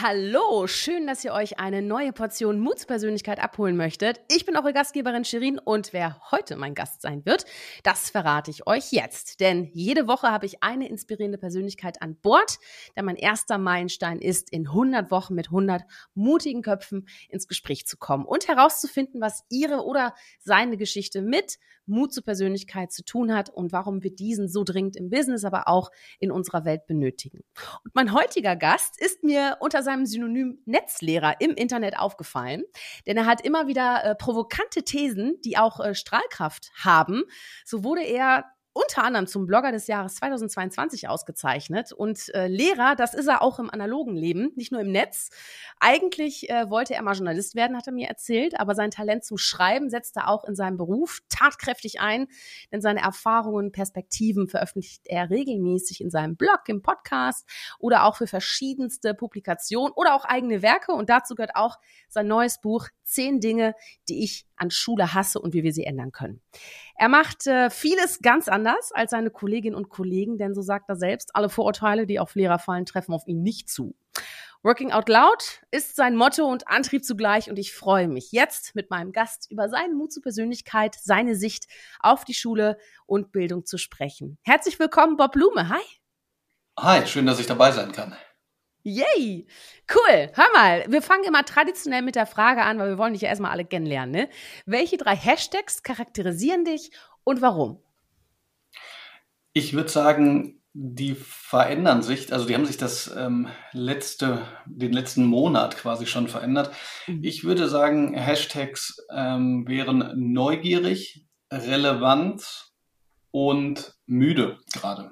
Hallo, schön, dass ihr euch eine neue Portion Mutspersönlichkeit abholen möchtet. Ich bin eure Gastgeberin Shirin und wer heute mein Gast sein wird, das verrate ich euch jetzt. Denn jede Woche habe ich eine inspirierende Persönlichkeit an Bord, der mein erster Meilenstein ist, in 100 Wochen mit 100 mutigen Köpfen ins Gespräch zu kommen und herauszufinden, was ihre oder seine Geschichte mit Mut zur Persönlichkeit zu tun hat und warum wir diesen so dringend im Business, aber auch in unserer Welt benötigen. Und mein heutiger Gast ist mir unter seinem Synonym Netzlehrer im Internet aufgefallen, denn er hat immer wieder äh, provokante Thesen, die auch äh, Strahlkraft haben. So wurde er unter anderem zum Blogger des Jahres 2022 ausgezeichnet. Und äh, Lehrer, das ist er auch im analogen Leben, nicht nur im Netz. Eigentlich äh, wollte er mal Journalist werden, hat er mir erzählt, aber sein Talent zum Schreiben setzt er auch in seinem Beruf tatkräftig ein, denn seine Erfahrungen Perspektiven veröffentlicht er regelmäßig in seinem Blog, im Podcast oder auch für verschiedenste Publikationen oder auch eigene Werke. Und dazu gehört auch sein neues Buch Zehn Dinge, die ich an Schule hasse und wie wir sie ändern können. Er macht äh, vieles ganz anders als seine Kolleginnen und Kollegen, denn so sagt er selbst, alle Vorurteile, die auf Lehrer fallen, treffen auf ihn nicht zu. Working Out Loud ist sein Motto und Antrieb zugleich und ich freue mich jetzt mit meinem Gast über seinen Mut zur Persönlichkeit, seine Sicht auf die Schule und Bildung zu sprechen. Herzlich willkommen, Bob Blume. Hi. Hi, schön, dass ich dabei sein kann. Yay! Cool. Hör mal, wir fangen immer traditionell mit der Frage an, weil wir wollen dich ja erstmal alle kennenlernen. Ne? Welche drei Hashtags charakterisieren dich und warum? Ich würde sagen, die verändern sich, also die haben sich das ähm, letzte, den letzten Monat quasi schon verändert. Mhm. Ich würde sagen, Hashtags ähm, wären neugierig, relevant und müde gerade.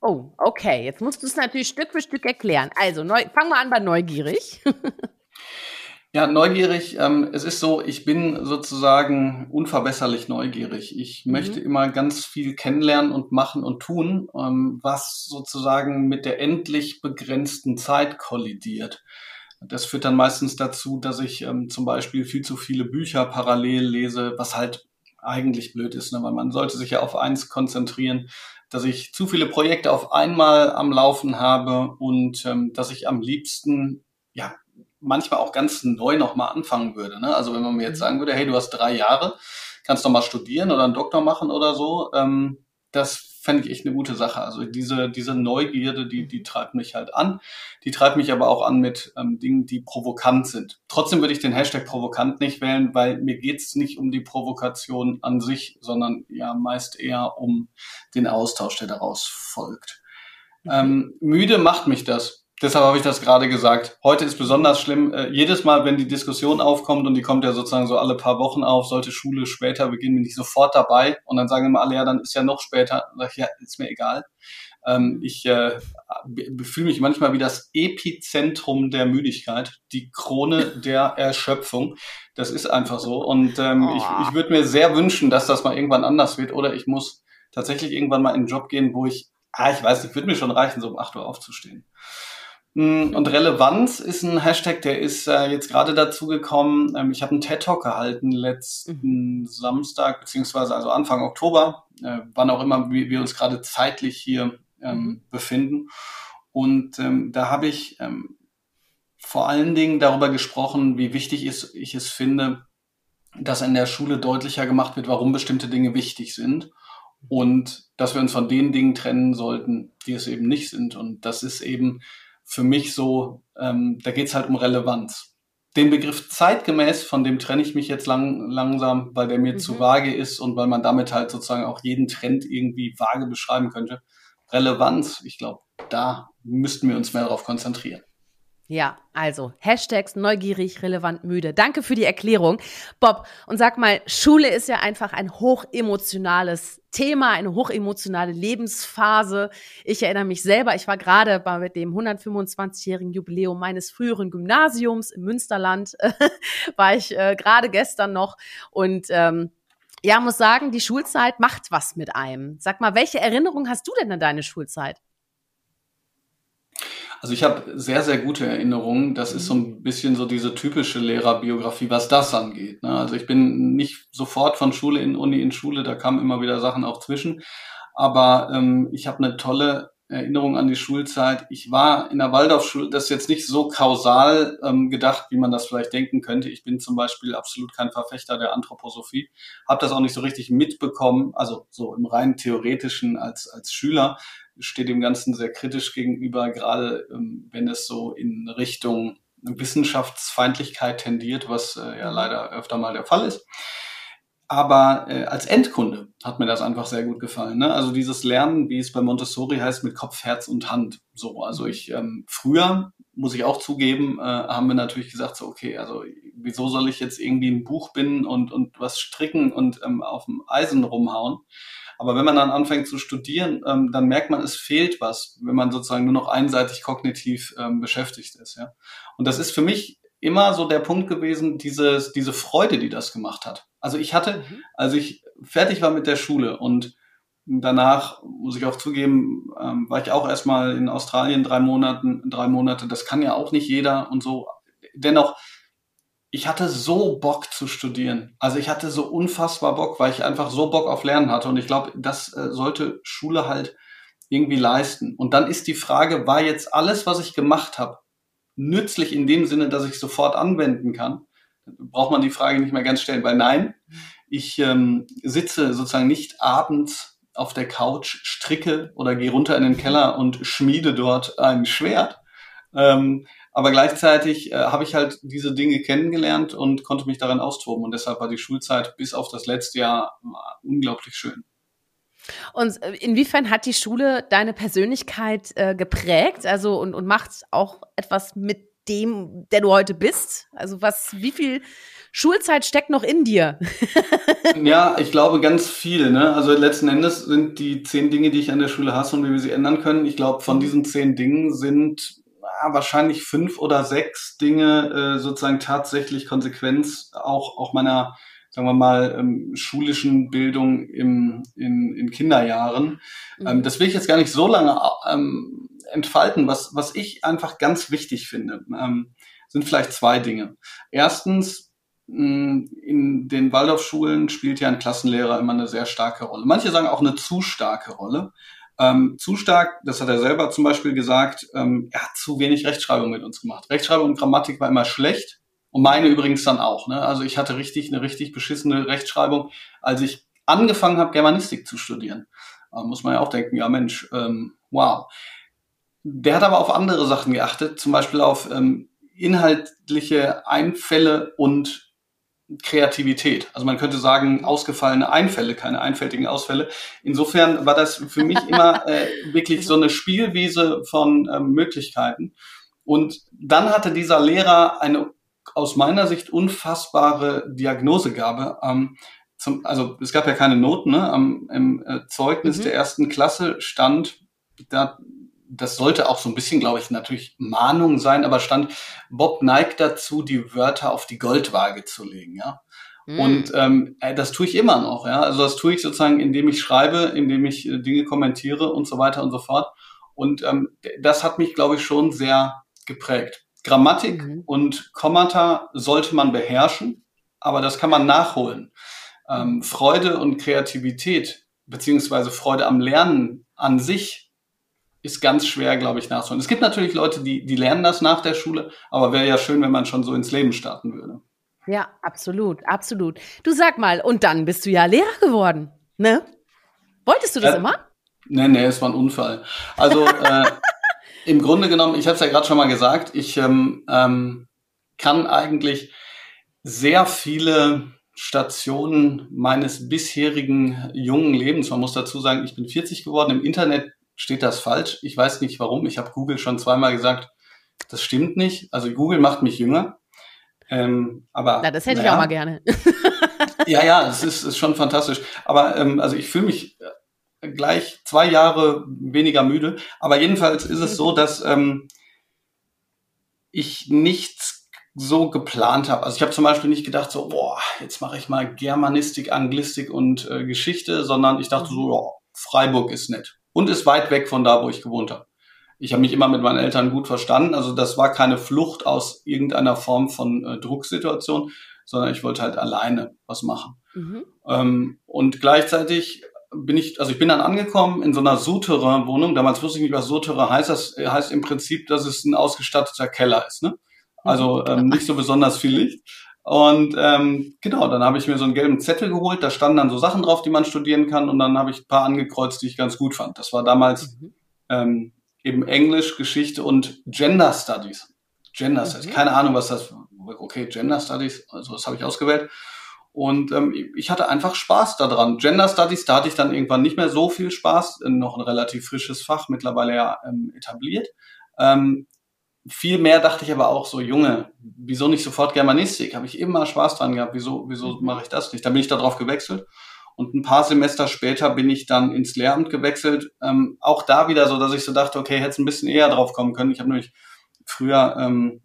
Oh, okay. Jetzt musst du es natürlich Stück für Stück erklären. Also, neu, fangen wir an bei neugierig. ja, neugierig. Ähm, es ist so, ich bin sozusagen unverbesserlich neugierig. Ich mhm. möchte immer ganz viel kennenlernen und machen und tun, ähm, was sozusagen mit der endlich begrenzten Zeit kollidiert. Das führt dann meistens dazu, dass ich ähm, zum Beispiel viel zu viele Bücher parallel lese, was halt eigentlich blöd ist, ne? weil man sollte sich ja auf eins konzentrieren dass ich zu viele Projekte auf einmal am Laufen habe und ähm, dass ich am liebsten ja manchmal auch ganz neu nochmal anfangen würde. Ne? Also wenn man mir jetzt mhm. sagen würde, hey, du hast drei Jahre, kannst doch mal studieren oder einen Doktor machen oder so, ähm, das fände ich echt eine gute Sache. Also diese, diese Neugierde, die, die treibt mich halt an. Die treibt mich aber auch an mit ähm, Dingen, die provokant sind. Trotzdem würde ich den Hashtag provokant nicht wählen, weil mir geht's nicht um die Provokation an sich, sondern ja meist eher um den Austausch, der daraus folgt. Mhm. Ähm, müde macht mich das. Deshalb habe ich das gerade gesagt. Heute ist besonders schlimm. Äh, jedes Mal, wenn die Diskussion aufkommt und die kommt ja sozusagen so alle paar Wochen auf, sollte Schule später beginnen, bin ich sofort dabei. Und dann sagen immer alle, ja, dann ist ja noch später. Dann sag ich, ja, ist mir egal. Ähm, ich äh, fühle mich manchmal wie das Epizentrum der Müdigkeit, die Krone der Erschöpfung. Das ist einfach so. Und ähm, oh. ich, ich würde mir sehr wünschen, dass das mal irgendwann anders wird. Oder ich muss tatsächlich irgendwann mal in einen Job gehen, wo ich, ah, ich weiß nicht, würde mir schon reichen, so um acht Uhr aufzustehen. Mm, und Relevanz ist ein Hashtag, der ist äh, jetzt gerade dazu gekommen. Ähm, ich habe einen TED Talk gehalten letzten mhm. Samstag, beziehungsweise also Anfang Oktober, äh, wann auch immer wir, wir uns gerade zeitlich hier ähm, mhm. befinden. Und ähm, da habe ich vor allen Dingen darüber gesprochen, wie wichtig ist, ich es finde, dass in der Schule deutlicher gemacht wird, warum bestimmte Dinge wichtig sind und dass wir uns von den Dingen trennen sollten, die es eben nicht sind. Und das ist eben für mich so, ähm, da geht's halt um Relevanz. Den Begriff zeitgemäß, von dem trenne ich mich jetzt lang, langsam, weil der mir mhm. zu vage ist und weil man damit halt sozusagen auch jeden Trend irgendwie vage beschreiben könnte. Relevanz, ich glaube, da müssten wir uns mehr darauf konzentrieren. Ja, also Hashtags neugierig, relevant, müde. Danke für die Erklärung. Bob, und sag mal, Schule ist ja einfach ein hochemotionales Thema, eine hochemotionale Lebensphase. Ich erinnere mich selber, ich war gerade bei dem 125-jährigen Jubiläum meines früheren Gymnasiums im Münsterland, war ich äh, gerade gestern noch und ähm, ja, muss sagen, die Schulzeit macht was mit einem. Sag mal, welche Erinnerung hast du denn an deine Schulzeit? Also ich habe sehr, sehr gute Erinnerungen. Das ist so ein mhm. bisschen so diese typische Lehrerbiografie, was das angeht. Ne? Also ich bin nicht sofort von Schule in Uni in Schule, da kamen immer wieder Sachen auch zwischen. Aber ähm, ich habe eine tolle Erinnerung an die Schulzeit. Ich war in der Waldorfschule, das ist jetzt nicht so kausal ähm, gedacht, wie man das vielleicht denken könnte. Ich bin zum Beispiel absolut kein Verfechter der Anthroposophie, habe das auch nicht so richtig mitbekommen, also so im rein theoretischen als, als Schüler steht dem Ganzen sehr kritisch gegenüber, gerade ähm, wenn es so in Richtung Wissenschaftsfeindlichkeit tendiert, was äh, ja leider öfter mal der Fall ist. Aber äh, als Endkunde hat mir das einfach sehr gut gefallen. Ne? Also dieses Lernen, wie es bei Montessori heißt, mit Kopf, Herz und Hand. So, also ich ähm, früher muss ich auch zugeben, äh, haben wir natürlich gesagt, so okay, also wieso soll ich jetzt irgendwie ein Buch binden und und was stricken und ähm, auf dem Eisen rumhauen? Aber wenn man dann anfängt zu studieren, ähm, dann merkt man, es fehlt was, wenn man sozusagen nur noch einseitig kognitiv ähm, beschäftigt ist. Ja? Und das ist für mich immer so der Punkt gewesen, diese, diese Freude, die das gemacht hat. Also ich hatte, mhm. als ich fertig war mit der Schule und danach, muss ich auch zugeben, ähm, war ich auch erstmal in Australien drei Monaten, drei Monate. Das kann ja auch nicht jeder und so. Dennoch, ich hatte so Bock zu studieren. Also ich hatte so unfassbar Bock, weil ich einfach so Bock auf Lernen hatte. Und ich glaube, das äh, sollte Schule halt irgendwie leisten. Und dann ist die Frage, war jetzt alles, was ich gemacht habe, nützlich in dem Sinne, dass ich sofort anwenden kann? braucht man die Frage nicht mehr ganz stellen, weil nein, ich ähm, sitze sozusagen nicht abends auf der Couch, stricke oder gehe runter in den Keller und schmiede dort ein Schwert. Ähm, aber gleichzeitig äh, habe ich halt diese Dinge kennengelernt und konnte mich darin austoben. Und deshalb war die Schulzeit bis auf das letzte Jahr unglaublich schön. Und äh, inwiefern hat die Schule deine Persönlichkeit äh, geprägt? Also und, und macht auch etwas mit dem, der du heute bist? Also was, wie viel Schulzeit steckt noch in dir? ja, ich glaube ganz viel. Ne? Also letzten Endes sind die zehn Dinge, die ich an der Schule hasse und wie wir sie ändern können. Ich glaube, von diesen zehn Dingen sind wahrscheinlich fünf oder sechs Dinge äh, sozusagen tatsächlich Konsequenz auch, auch meiner sagen wir mal, ähm, schulischen Bildung im, in, in Kinderjahren. Mhm. Ähm, das will ich jetzt gar nicht so lange ähm, entfalten. Was, was ich einfach ganz wichtig finde, ähm, sind vielleicht zwei Dinge. Erstens, in den Waldorfschulen spielt ja ein Klassenlehrer immer eine sehr starke Rolle. Manche sagen auch eine zu starke Rolle. Ähm, zu stark, das hat er selber zum Beispiel gesagt, ähm, er hat zu wenig Rechtschreibung mit uns gemacht. Rechtschreibung und Grammatik war immer schlecht und meine übrigens dann auch. Ne? Also ich hatte richtig eine richtig beschissene Rechtschreibung, als ich angefangen habe, Germanistik zu studieren. Da muss man ja auch denken, ja Mensch, ähm, wow. Der hat aber auf andere Sachen geachtet, zum Beispiel auf ähm, inhaltliche Einfälle und Kreativität. Also man könnte sagen, ausgefallene Einfälle, keine einfältigen Ausfälle. Insofern war das für mich immer äh, wirklich so eine Spielwiese von ähm, Möglichkeiten. Und dann hatte dieser Lehrer eine aus meiner Sicht unfassbare Diagnosegabe. Ähm, zum, also es gab ja keine Noten, ne? Am, Im äh, Zeugnis mhm. der ersten Klasse stand da das sollte auch so ein bisschen, glaube ich, natürlich Mahnung sein, aber stand, Bob neigt dazu, die Wörter auf die Goldwaage zu legen, ja. Mm. Und ähm, äh, das tue ich immer noch, ja. Also das tue ich sozusagen, indem ich schreibe, indem ich äh, Dinge kommentiere und so weiter und so fort. Und ähm, das hat mich, glaube ich, schon sehr geprägt. Grammatik mhm. und Kommata sollte man beherrschen, aber das kann man nachholen. Ähm, Freude und Kreativität beziehungsweise Freude am Lernen an sich ist ganz schwer, glaube ich, nachzuholen. Es gibt natürlich Leute, die, die lernen das nach der Schule, aber wäre ja schön, wenn man schon so ins Leben starten würde. Ja, absolut, absolut. Du sag mal, und dann bist du ja Lehrer geworden, ne? Wolltest du das ja, immer? Nee, nee, es war ein Unfall. Also äh, im Grunde genommen, ich habe es ja gerade schon mal gesagt, ich ähm, ähm, kann eigentlich sehr viele Stationen meines bisherigen jungen Lebens, man muss dazu sagen, ich bin 40 geworden, im Internet steht das falsch. Ich weiß nicht warum. Ich habe Google schon zweimal gesagt, das stimmt nicht. Also Google macht mich jünger. Ähm, aber ja, das hätte naja, ich auch mal gerne. ja, ja, es ist, ist schon fantastisch. Aber ähm, also ich fühle mich äh, gleich zwei Jahre weniger müde. Aber jedenfalls ist es so, dass ähm, ich nichts so geplant habe. Also ich habe zum Beispiel nicht gedacht so, boah, jetzt mache ich mal Germanistik, Anglistik und äh, Geschichte, sondern ich dachte so, ja, Freiburg ist nett und ist weit weg von da, wo ich gewohnt habe. ich habe mich immer mit meinen Eltern gut verstanden. Also das war keine Flucht aus irgendeiner Form von äh, Drucksituation, sondern ich wollte halt alleine was machen. Mhm. Ähm, und gleichzeitig bin ich, also ich bin dann angekommen in so einer Souterrain-Wohnung. Damals wusste ich nicht, was Souterrain heißt. Das heißt im Prinzip, dass es ein ausgestatteter Keller ist. Ne? Also mhm. ähm, nicht so besonders viel Licht. Und ähm, genau, dann habe ich mir so einen gelben Zettel geholt, da standen dann so Sachen drauf, die man studieren kann, und dann habe ich ein paar angekreuzt, die ich ganz gut fand. Das war damals mhm. ähm, eben Englisch, Geschichte und Gender Studies. Gender Studies, mhm. keine Ahnung, was das. Okay, Gender Studies, also das habe ich ausgewählt. Und ähm, ich hatte einfach Spaß daran. Gender Studies, da hatte ich dann irgendwann nicht mehr so viel Spaß, noch ein relativ frisches Fach, mittlerweile ja ähm, etabliert. Ähm, viel mehr dachte ich aber auch so, Junge, wieso nicht sofort Germanistik? Habe ich immer Spaß dran gehabt, wieso, wieso mhm. mache ich das nicht? Dann bin ich darauf gewechselt. Und ein paar Semester später bin ich dann ins Lehramt gewechselt. Ähm, auch da wieder so, dass ich so dachte, okay, hätte es ein bisschen eher drauf kommen können. Ich habe nämlich früher, ähm,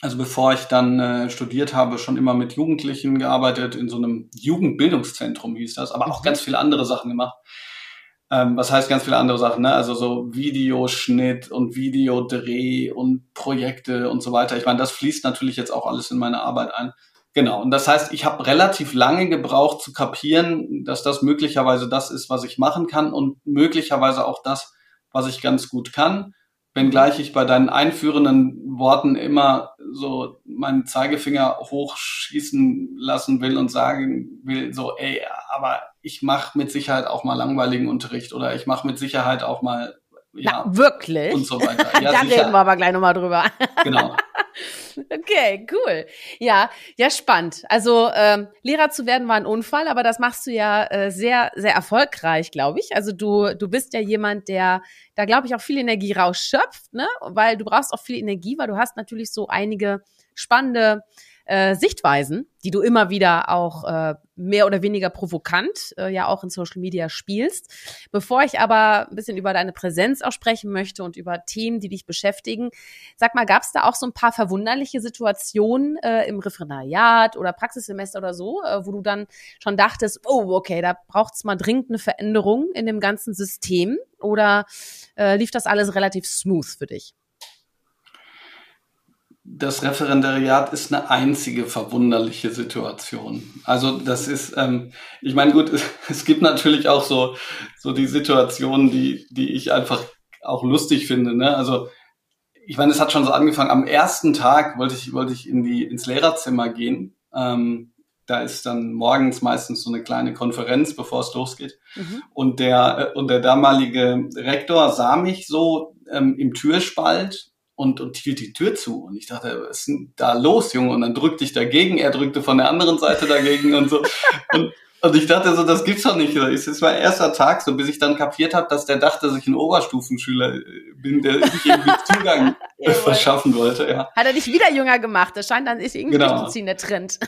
also bevor ich dann äh, studiert habe, schon immer mit Jugendlichen gearbeitet, in so einem Jugendbildungszentrum hieß das, aber auch mhm. ganz viele andere Sachen gemacht. Ähm, was heißt ganz viele andere Sachen, ne? Also so Videoschnitt und Videodreh und Projekte und so weiter. Ich meine, das fließt natürlich jetzt auch alles in meine Arbeit ein. Genau. Und das heißt, ich habe relativ lange gebraucht zu kapieren, dass das möglicherweise das ist, was ich machen kann und möglicherweise auch das, was ich ganz gut kann wenngleich ich bei deinen einführenden Worten immer so meinen Zeigefinger hochschießen lassen will und sagen will, so, ey, aber ich mache mit Sicherheit auch mal langweiligen Unterricht oder ich mache mit Sicherheit auch mal ja, Na, wirklich? Und so weiter. Ja, da sicher. reden wir aber gleich nochmal drüber. Genau. okay, cool. Ja, ja, spannend. Also ähm, Lehrer zu werden war ein Unfall, aber das machst du ja äh, sehr, sehr erfolgreich, glaube ich. Also du, du bist ja jemand, der da, glaube ich, auch viel Energie rausschöpft, ne? Weil du brauchst auch viel Energie, weil du hast natürlich so einige spannende äh, Sichtweisen, die du immer wieder auch äh, mehr oder weniger provokant äh, ja auch in Social Media spielst. Bevor ich aber ein bisschen über deine Präsenz auch sprechen möchte und über Themen, die dich beschäftigen, sag mal, gab es da auch so ein paar verwunderliche Situationen äh, im Referendariat oder Praxissemester oder so, äh, wo du dann schon dachtest, oh, okay, da braucht es mal dringend eine Veränderung in dem ganzen System oder äh, lief das alles relativ smooth für dich? Das Referendariat ist eine einzige verwunderliche Situation. Also das ist, ähm, ich meine, gut, es, es, gibt natürlich auch so, so die Situationen, die, die ich einfach auch lustig finde. Ne? Also ich meine, es hat schon so angefangen. Am ersten Tag wollte ich, wollte ich in die, ins Lehrerzimmer gehen. Ähm, da ist dann morgens meistens so eine kleine Konferenz, bevor es losgeht. Mhm. Und der, äh, und der damalige Rektor sah mich so ähm, im Türspalt und, und hielt die Tür zu. Und ich dachte, was ist denn da los, Junge? Und dann drückte ich dagegen, er drückte von der anderen Seite dagegen und so. Und, und ich dachte so, das gibt's doch nicht. Es ist mein erster Tag, so bis ich dann kapiert habe, dass der dachte, dass ich ein Oberstufenschüler äh, bin, der sich irgendwie Zugang verschaffen wollte. Ja. Hat er dich wieder jünger gemacht? Das scheint dann ist irgendwie genau. durchzuziehen, der Trend.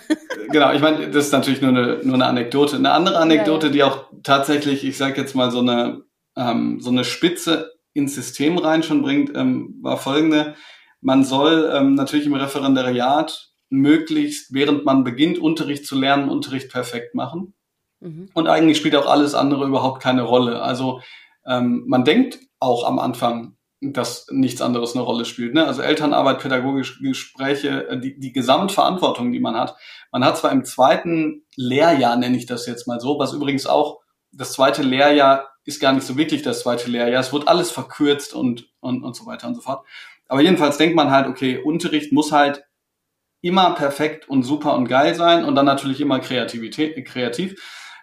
genau, ich meine, das ist natürlich nur eine, nur eine Anekdote. Eine andere Anekdote, ja, ja. die auch tatsächlich, ich sage jetzt mal, so eine, ähm, so eine Spitze ins System rein schon bringt, ähm, war folgende. Man soll ähm, natürlich im Referendariat möglichst, während man beginnt, Unterricht zu lernen, Unterricht perfekt machen. Mhm. Und eigentlich spielt auch alles andere überhaupt keine Rolle. Also ähm, man denkt auch am Anfang, dass nichts anderes eine Rolle spielt. Ne? Also Elternarbeit, pädagogische Gespräche, äh, die, die Gesamtverantwortung, die man hat. Man hat zwar im zweiten Lehrjahr, nenne ich das jetzt mal so, was übrigens auch das zweite Lehrjahr ist gar nicht so wirklich das zweite Lehrjahr. Es wird alles verkürzt und, und, und so weiter und so fort. Aber jedenfalls denkt man halt, okay, Unterricht muss halt immer perfekt und super und geil sein und dann natürlich immer Kreativität, kreativ.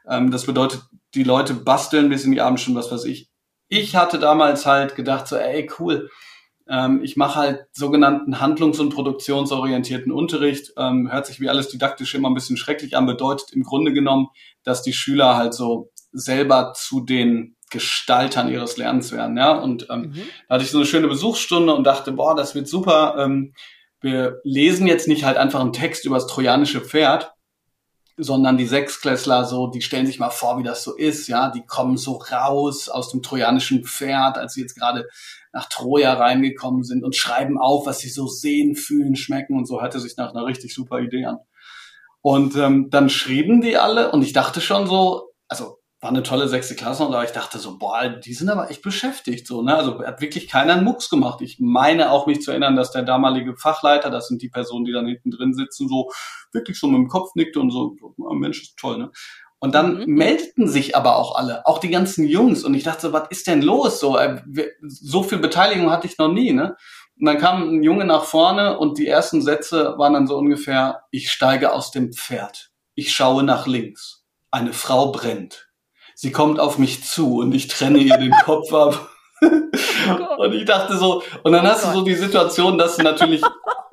Ähm, das bedeutet, die Leute basteln bis in die Abendstunden, was weiß ich. Ich hatte damals halt gedacht, so, ey, cool, ähm, ich mache halt sogenannten handlungs- und produktionsorientierten Unterricht. Ähm, hört sich wie alles didaktisch immer ein bisschen schrecklich an, bedeutet im Grunde genommen, dass die Schüler halt so selber zu den Gestaltern ihres Lernens werden. Ja? Und ähm, mhm. da hatte ich so eine schöne Besuchsstunde und dachte, boah, das wird super. Ähm, wir lesen jetzt nicht halt einfach einen Text über das trojanische Pferd, sondern die Sechsklässler so, die stellen sich mal vor, wie das so ist, ja, die kommen so raus aus dem trojanischen Pferd, als sie jetzt gerade nach Troja reingekommen sind und schreiben auf, was sie so sehen, fühlen, schmecken und so hörte sich nach einer richtig super Idee an. Und ähm, dann schrieben die alle und ich dachte schon so, also war eine tolle sechste Klasse und da ich dachte so, boah, die sind aber echt beschäftigt so, ne? Also hat wirklich keiner einen Mucks gemacht. Ich meine auch mich zu erinnern, dass der damalige Fachleiter, das sind die Personen, die dann hinten drin sitzen, so wirklich so mit dem Kopf nickte und so, oh, Mensch, ist toll, ne? Und dann mhm. meldeten sich aber auch alle, auch die ganzen Jungs. Und ich dachte so, was ist denn los? So, äh, so viel Beteiligung hatte ich noch nie, ne? Und dann kam ein Junge nach vorne und die ersten Sätze waren dann so ungefähr, ich steige aus dem Pferd. Ich schaue nach links. Eine Frau brennt sie kommt auf mich zu und ich trenne ihr den Kopf ab. Oh und ich dachte so, und dann oh hast Gott. du so die Situation, dass du natürlich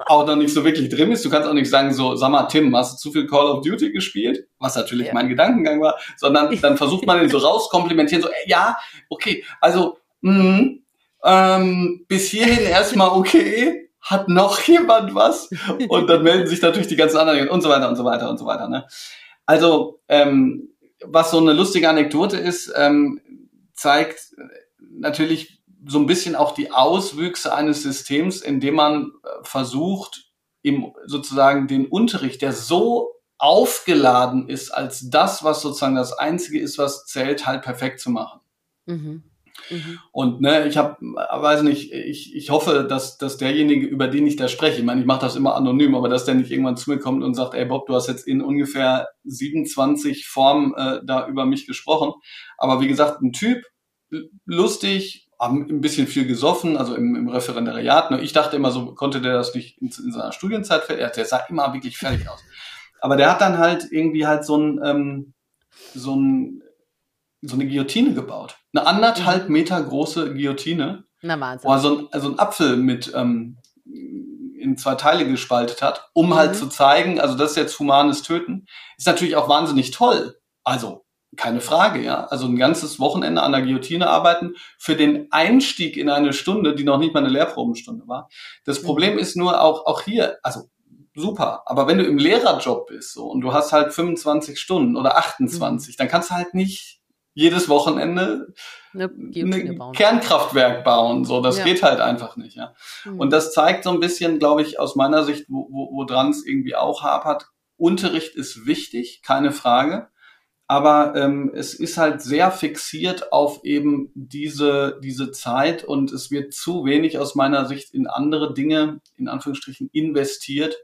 auch noch nicht so wirklich drin bist. Du kannst auch nicht sagen, so, sag mal, Tim, hast du zu viel Call of Duty gespielt? Was natürlich ja. mein Gedankengang war, sondern dann versucht man den so rauskomplimentieren, so, äh, ja, okay, also, mh, ähm, bis hierhin erstmal okay, hat noch jemand was? Und dann melden sich natürlich die ganzen anderen und so weiter und so weiter und so weiter. Ne? Also, ähm, was so eine lustige Anekdote ist, ähm, zeigt natürlich so ein bisschen auch die Auswüchse eines Systems, in dem man äh, versucht, im, sozusagen den Unterricht, der so aufgeladen ist als das, was sozusagen das Einzige ist, was zählt, halt perfekt zu machen. Mhm. Mhm. Und ne, ich habe, weiß nicht, ich, ich hoffe, dass, dass derjenige, über den ich da spreche, ich meine, ich mache das immer anonym, aber dass der nicht irgendwann zu mir kommt und sagt, ey Bob, du hast jetzt in ungefähr 27 Formen äh, da über mich gesprochen. Aber wie gesagt, ein Typ, lustig, ein bisschen viel gesoffen, also im, im Referendariat. Ne? Ich dachte immer so, konnte der das nicht in, in seiner Studienzeit fertig, der sah immer wirklich fertig aus. Aber der hat dann halt irgendwie halt so ein, ähm, so ein so eine Guillotine gebaut. Eine anderthalb mhm. Meter große Guillotine. Na Wahnsinn. Wo er so ein, also ein Apfel mit ähm, in zwei Teile gespaltet hat, um halt mhm. halt zu zeigen, also das ist jetzt humanes Töten. Ist natürlich auch wahnsinnig toll. Also keine Frage, ja. Also ein ganzes Wochenende an der Guillotine arbeiten für den Einstieg in eine Stunde, die noch nicht mal eine Lehrprobenstunde war. Das mhm. Problem ist nur auch, auch hier, also super. Aber wenn du im Lehrerjob bist so, und du hast halt 25 Stunden oder 28, mhm. dann kannst du halt nicht jedes Wochenende ein Kernkraftwerk bauen. So, das ja. geht halt einfach nicht. Ja. Mhm. Und das zeigt so ein bisschen, glaube ich, aus meiner Sicht, wo, wo, wo dran es irgendwie auch hapert. Unterricht ist wichtig, keine Frage. Aber ähm, es ist halt sehr fixiert auf eben diese, diese Zeit und es wird zu wenig aus meiner Sicht in andere Dinge, in Anführungsstrichen, investiert,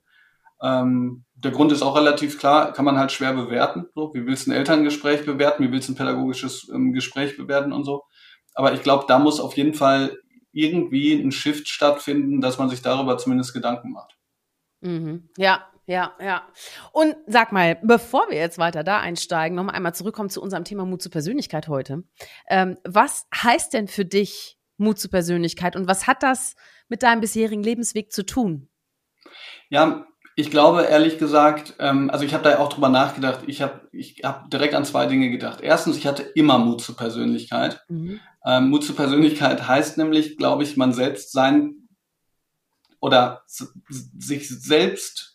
ähm, der Grund ist auch relativ klar, kann man halt schwer bewerten. So, wie willst du ein Elterngespräch bewerten, wie willst du ein pädagogisches ähm, Gespräch bewerten und so. Aber ich glaube, da muss auf jeden Fall irgendwie ein Shift stattfinden, dass man sich darüber zumindest Gedanken macht. Mhm. Ja, ja, ja. Und sag mal, bevor wir jetzt weiter da einsteigen, nochmal einmal zurückkommen zu unserem Thema Mut zur Persönlichkeit heute. Ähm, was heißt denn für dich Mut zur Persönlichkeit und was hat das mit deinem bisherigen Lebensweg zu tun? Ja, ich glaube ehrlich gesagt, ähm, also ich habe da auch drüber nachgedacht. Ich habe ich hab direkt an zwei Dinge gedacht. Erstens, ich hatte immer Mut zur Persönlichkeit. Mhm. Ähm, Mut zur Persönlichkeit heißt nämlich, glaube ich, man selbst sein oder sich selbst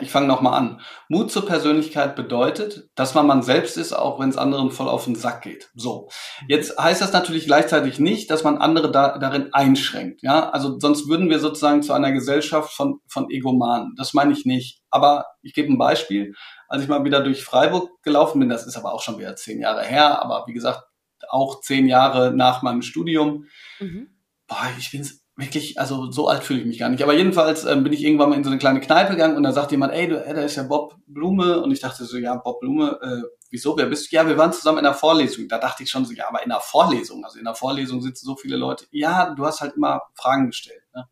ich fange nochmal an. Mut zur Persönlichkeit bedeutet, dass man man selbst ist, auch wenn es anderen voll auf den Sack geht. So. Jetzt heißt das natürlich gleichzeitig nicht, dass man andere da, darin einschränkt. Ja, also sonst würden wir sozusagen zu einer Gesellschaft von, von Egomanen. Das meine ich nicht. Aber ich gebe ein Beispiel. Als ich mal wieder durch Freiburg gelaufen bin, das ist aber auch schon wieder zehn Jahre her, aber wie gesagt, auch zehn Jahre nach meinem Studium. Mhm. Boah, ich bin wirklich, also so alt fühle ich mich gar nicht. Aber jedenfalls ähm, bin ich irgendwann mal in so eine kleine Kneipe gegangen und da sagt jemand, ey, du, ey, da ist ja Bob Blume. Und ich dachte so, ja, Bob Blume, äh, wieso, wer bist du? Ja, wir waren zusammen in der Vorlesung. Da dachte ich schon so, ja, aber in der Vorlesung, also in der Vorlesung sitzen so viele Leute. Ja, du hast halt immer Fragen gestellt. Ne?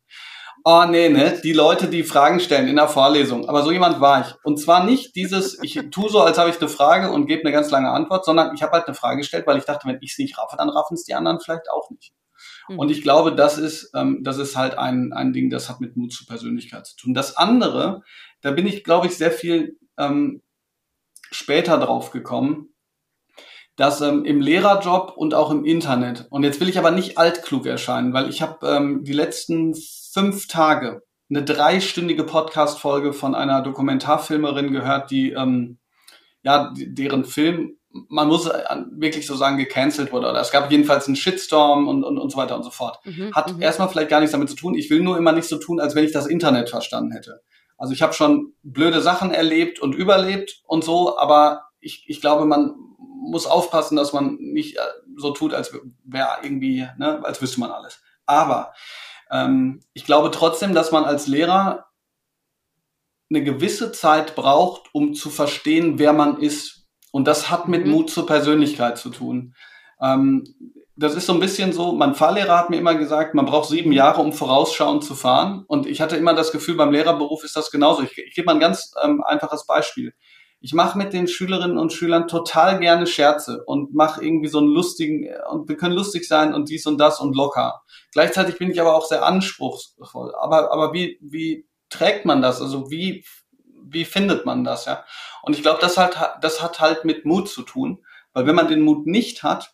Oh nee, ne? Die Leute, die Fragen stellen in der Vorlesung. Aber so jemand war ich. Und zwar nicht dieses, ich tu so, als habe ich eine Frage und gebe eine ganz lange Antwort, sondern ich habe halt eine Frage gestellt, weil ich dachte, wenn ich es nicht raffe, dann raffen es die anderen vielleicht auch nicht. Mhm. Und ich glaube, das ist, ähm, das ist halt ein, ein Ding, das hat mit Mut zur Persönlichkeit zu tun. Das andere, da bin ich, glaube ich, sehr viel ähm, später drauf gekommen, dass ähm, im Lehrerjob und auch im Internet, und jetzt will ich aber nicht altklug erscheinen, weil ich habe ähm, die letzten fünf Tage eine dreistündige Podcast-Folge von einer Dokumentarfilmerin gehört, die ähm, ja, deren Film man muss wirklich so sagen, gecancelt wurde. Oder es gab jedenfalls einen Shitstorm und, und, und so weiter und so fort. Mhm, Hat mhm. erstmal vielleicht gar nichts damit zu tun. Ich will nur immer nicht so tun, als wenn ich das Internet verstanden hätte. Also ich habe schon blöde Sachen erlebt und überlebt und so, aber ich, ich glaube, man muss aufpassen, dass man nicht äh, so tut, als wäre irgendwie, ne, als wüsste man alles. Aber ähm, ich glaube trotzdem, dass man als Lehrer eine gewisse Zeit braucht, um zu verstehen, wer man ist. Und das hat mit mhm. Mut zur Persönlichkeit zu tun. Ähm, das ist so ein bisschen so, mein Fahrlehrer hat mir immer gesagt, man braucht sieben Jahre, um vorausschauend zu fahren. Und ich hatte immer das Gefühl, beim Lehrerberuf ist das genauso. Ich, ich gebe mal ein ganz ähm, einfaches Beispiel. Ich mache mit den Schülerinnen und Schülern total gerne Scherze und mache irgendwie so einen lustigen, und wir können lustig sein und dies und das und locker. Gleichzeitig bin ich aber auch sehr anspruchsvoll. Aber, aber wie, wie trägt man das? Also wie, wie findet man das, ja? Und ich glaube, das halt, das hat halt mit Mut zu tun. Weil wenn man den Mut nicht hat,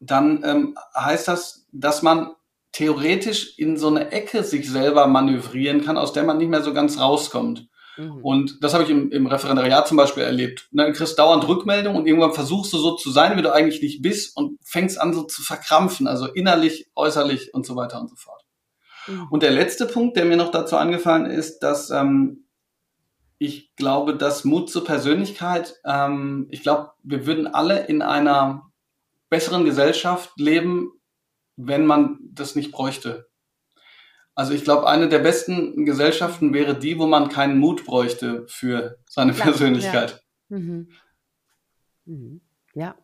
dann ähm, heißt das, dass man theoretisch in so eine Ecke sich selber manövrieren kann, aus der man nicht mehr so ganz rauskommt. Mhm. Und das habe ich im, im Referendariat zum Beispiel erlebt. Ne, du kriegst dauernd Rückmeldung und irgendwann versuchst du so zu sein, wie du eigentlich nicht bist und fängst an so zu verkrampfen, also innerlich, äußerlich und so weiter und so fort. Mhm. Und der letzte Punkt, der mir noch dazu angefallen ist, dass ähm, ich glaube, dass Mut zur Persönlichkeit, ähm, ich glaube, wir würden alle in einer besseren Gesellschaft leben, wenn man das nicht bräuchte. Also ich glaube, eine der besten Gesellschaften wäre die, wo man keinen Mut bräuchte für seine Klar, Persönlichkeit. Ja. Mhm. Mhm. ja.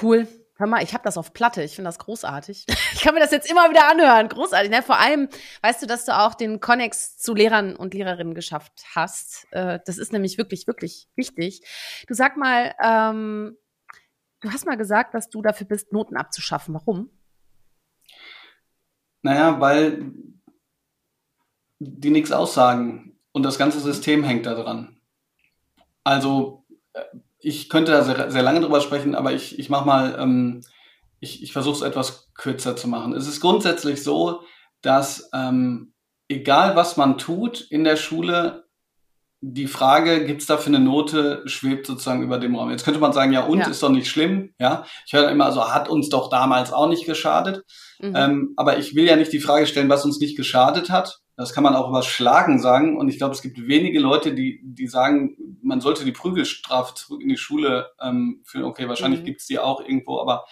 Cool. Hör mal, ich habe das auf Platte. Ich finde das großartig. Ich kann mir das jetzt immer wieder anhören. Großartig. Ne? Vor allem, weißt du, dass du auch den Konnex zu Lehrern und Lehrerinnen geschafft hast. Äh, das ist nämlich wirklich, wirklich wichtig. Du sag mal, ähm, Du hast mal gesagt, dass du dafür bist, Noten abzuschaffen. Warum? Naja, weil die nichts aussagen und das ganze System hängt da dran. Also äh, ich könnte da sehr, sehr lange drüber sprechen, aber ich, ich mache mal, ähm, ich, ich versuche es etwas kürzer zu machen. Es ist grundsätzlich so, dass ähm, egal was man tut in der Schule, die Frage, gibt's dafür eine Note, schwebt sozusagen über dem Raum. Jetzt könnte man sagen, ja und, ja. ist doch nicht schlimm. Ja, Ich höre immer so, hat uns doch damals auch nicht geschadet. Mhm. Ähm, aber ich will ja nicht die Frage stellen, was uns nicht geschadet hat. Das kann man auch über Schlagen sagen. Und ich glaube, es gibt wenige Leute, die, die sagen, man sollte die Prügelstrafe zurück in die Schule ähm, führen. Okay, wahrscheinlich mhm. gibt's die auch irgendwo, aber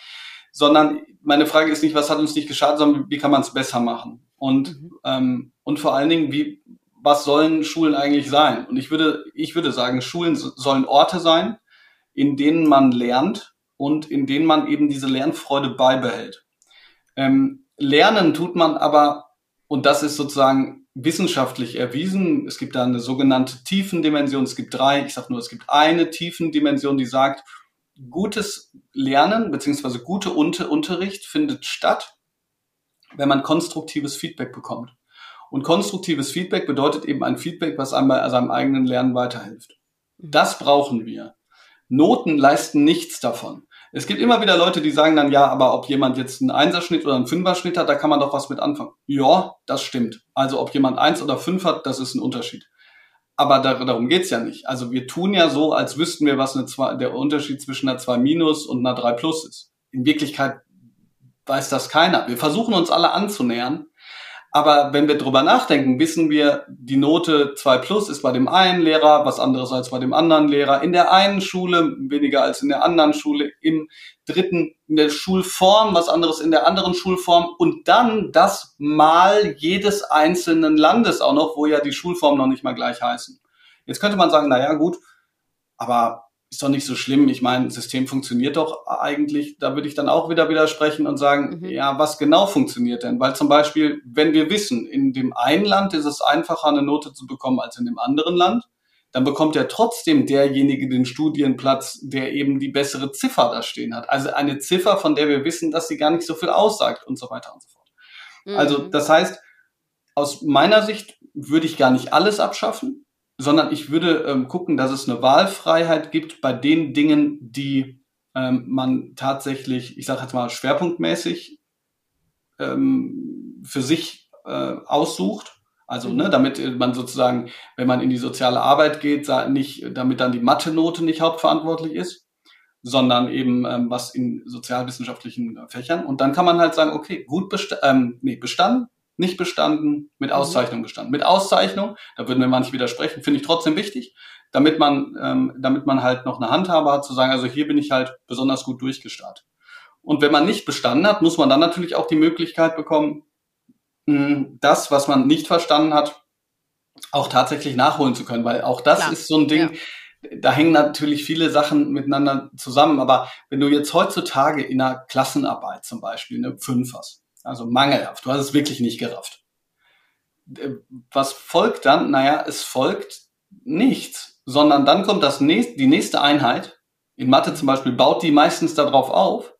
sondern meine Frage ist nicht, was hat uns nicht geschadet, sondern wie kann man es besser machen? Und, mhm. ähm, und vor allen Dingen, wie, was sollen Schulen eigentlich sein? Und ich würde, ich würde sagen, Schulen sollen Orte sein, in denen man lernt und in denen man eben diese Lernfreude beibehält. Ähm, lernen tut man aber, und das ist sozusagen wissenschaftlich erwiesen, es gibt da eine sogenannte Tiefendimension, es gibt drei, ich sage nur, es gibt eine Tiefendimension, die sagt, gutes Lernen beziehungsweise gute Unterricht findet statt, wenn man konstruktives Feedback bekommt. Und konstruktives Feedback bedeutet eben ein Feedback, was einem bei seinem eigenen Lernen weiterhilft. Das brauchen wir. Noten leisten nichts davon. Es gibt immer wieder Leute, die sagen dann, ja, aber ob jemand jetzt einen Einserschnitt oder einen Fünferschnitt hat, da kann man doch was mit anfangen. Ja, das stimmt. Also ob jemand eins oder fünf hat, das ist ein Unterschied. Aber darum geht's ja nicht. Also wir tun ja so, als wüssten wir, was 2, der Unterschied zwischen einer 2 minus und einer 3 plus ist. In Wirklichkeit weiß das keiner. Wir versuchen uns alle anzunähern, aber wenn wir drüber nachdenken, wissen wir, die Note 2 plus ist bei dem einen Lehrer was anderes als bei dem anderen Lehrer. In der einen Schule weniger als in der anderen Schule. Im dritten in der Schulform was anderes in der anderen Schulform. Und dann das mal jedes einzelnen Landes auch noch, wo ja die Schulformen noch nicht mal gleich heißen. Jetzt könnte man sagen, na ja, gut, aber ist doch nicht so schlimm. Ich meine, System funktioniert doch eigentlich. Da würde ich dann auch wieder widersprechen und sagen, mhm. ja, was genau funktioniert denn? Weil zum Beispiel, wenn wir wissen, in dem einen Land ist es einfacher, eine Note zu bekommen als in dem anderen Land, dann bekommt ja trotzdem derjenige den Studienplatz, der eben die bessere Ziffer da stehen hat. Also eine Ziffer, von der wir wissen, dass sie gar nicht so viel aussagt und so weiter und so fort. Mhm. Also das heißt, aus meiner Sicht würde ich gar nicht alles abschaffen sondern ich würde ähm, gucken, dass es eine Wahlfreiheit gibt bei den Dingen, die ähm, man tatsächlich, ich sage jetzt mal schwerpunktmäßig ähm, für sich äh, aussucht. Also, ne, mhm. damit man sozusagen, wenn man in die soziale Arbeit geht, nicht, damit dann die Mathe-Note nicht hauptverantwortlich ist, sondern eben ähm, was in sozialwissenschaftlichen Fächern. Und dann kann man halt sagen, okay, gut besta ähm, nee, bestanden, nicht bestanden, mit mhm. Auszeichnung bestanden. Mit Auszeichnung, da würden wir manche widersprechen, finde ich trotzdem wichtig, damit man, ähm, damit man halt noch eine Handhabe hat, zu sagen, also hier bin ich halt besonders gut durchgestartet. Und wenn man nicht bestanden hat, muss man dann natürlich auch die Möglichkeit bekommen, das, was man nicht verstanden hat, auch tatsächlich nachholen zu können, weil auch das Klar. ist so ein Ding, ja. da hängen natürlich viele Sachen miteinander zusammen, aber wenn du jetzt heutzutage in einer Klassenarbeit zum Beispiel eine 5 hast, also mangelhaft, du hast es wirklich nicht gerafft. Was folgt dann? Naja, es folgt nichts, sondern dann kommt das nächste, die nächste Einheit, in Mathe zum Beispiel, baut die meistens darauf auf,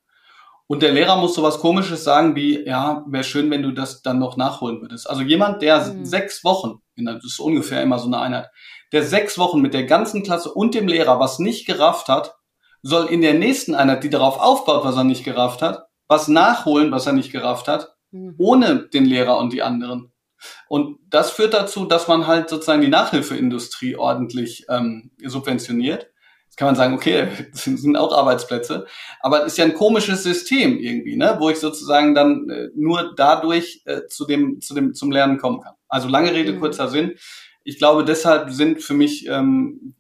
und der Lehrer muss sowas komisches sagen wie, ja, wäre schön, wenn du das dann noch nachholen würdest. Also jemand, der mhm. sechs Wochen, das ist ungefähr immer so eine Einheit, der sechs Wochen mit der ganzen Klasse und dem Lehrer was nicht gerafft hat, soll in der nächsten Einheit, die darauf aufbaut, was er nicht gerafft hat, was nachholen, was er nicht gerafft hat, mhm. ohne den Lehrer und die anderen. Und das führt dazu, dass man halt sozusagen die Nachhilfeindustrie ordentlich ähm, subventioniert kann man sagen, okay, das sind auch Arbeitsplätze. Aber es ist ja ein komisches System irgendwie, ne, wo ich sozusagen dann äh, nur dadurch äh, zu dem, zu dem, zum Lernen kommen kann. Also lange Rede, mhm. kurzer Sinn. Ich glaube, deshalb sind für mich, ähm,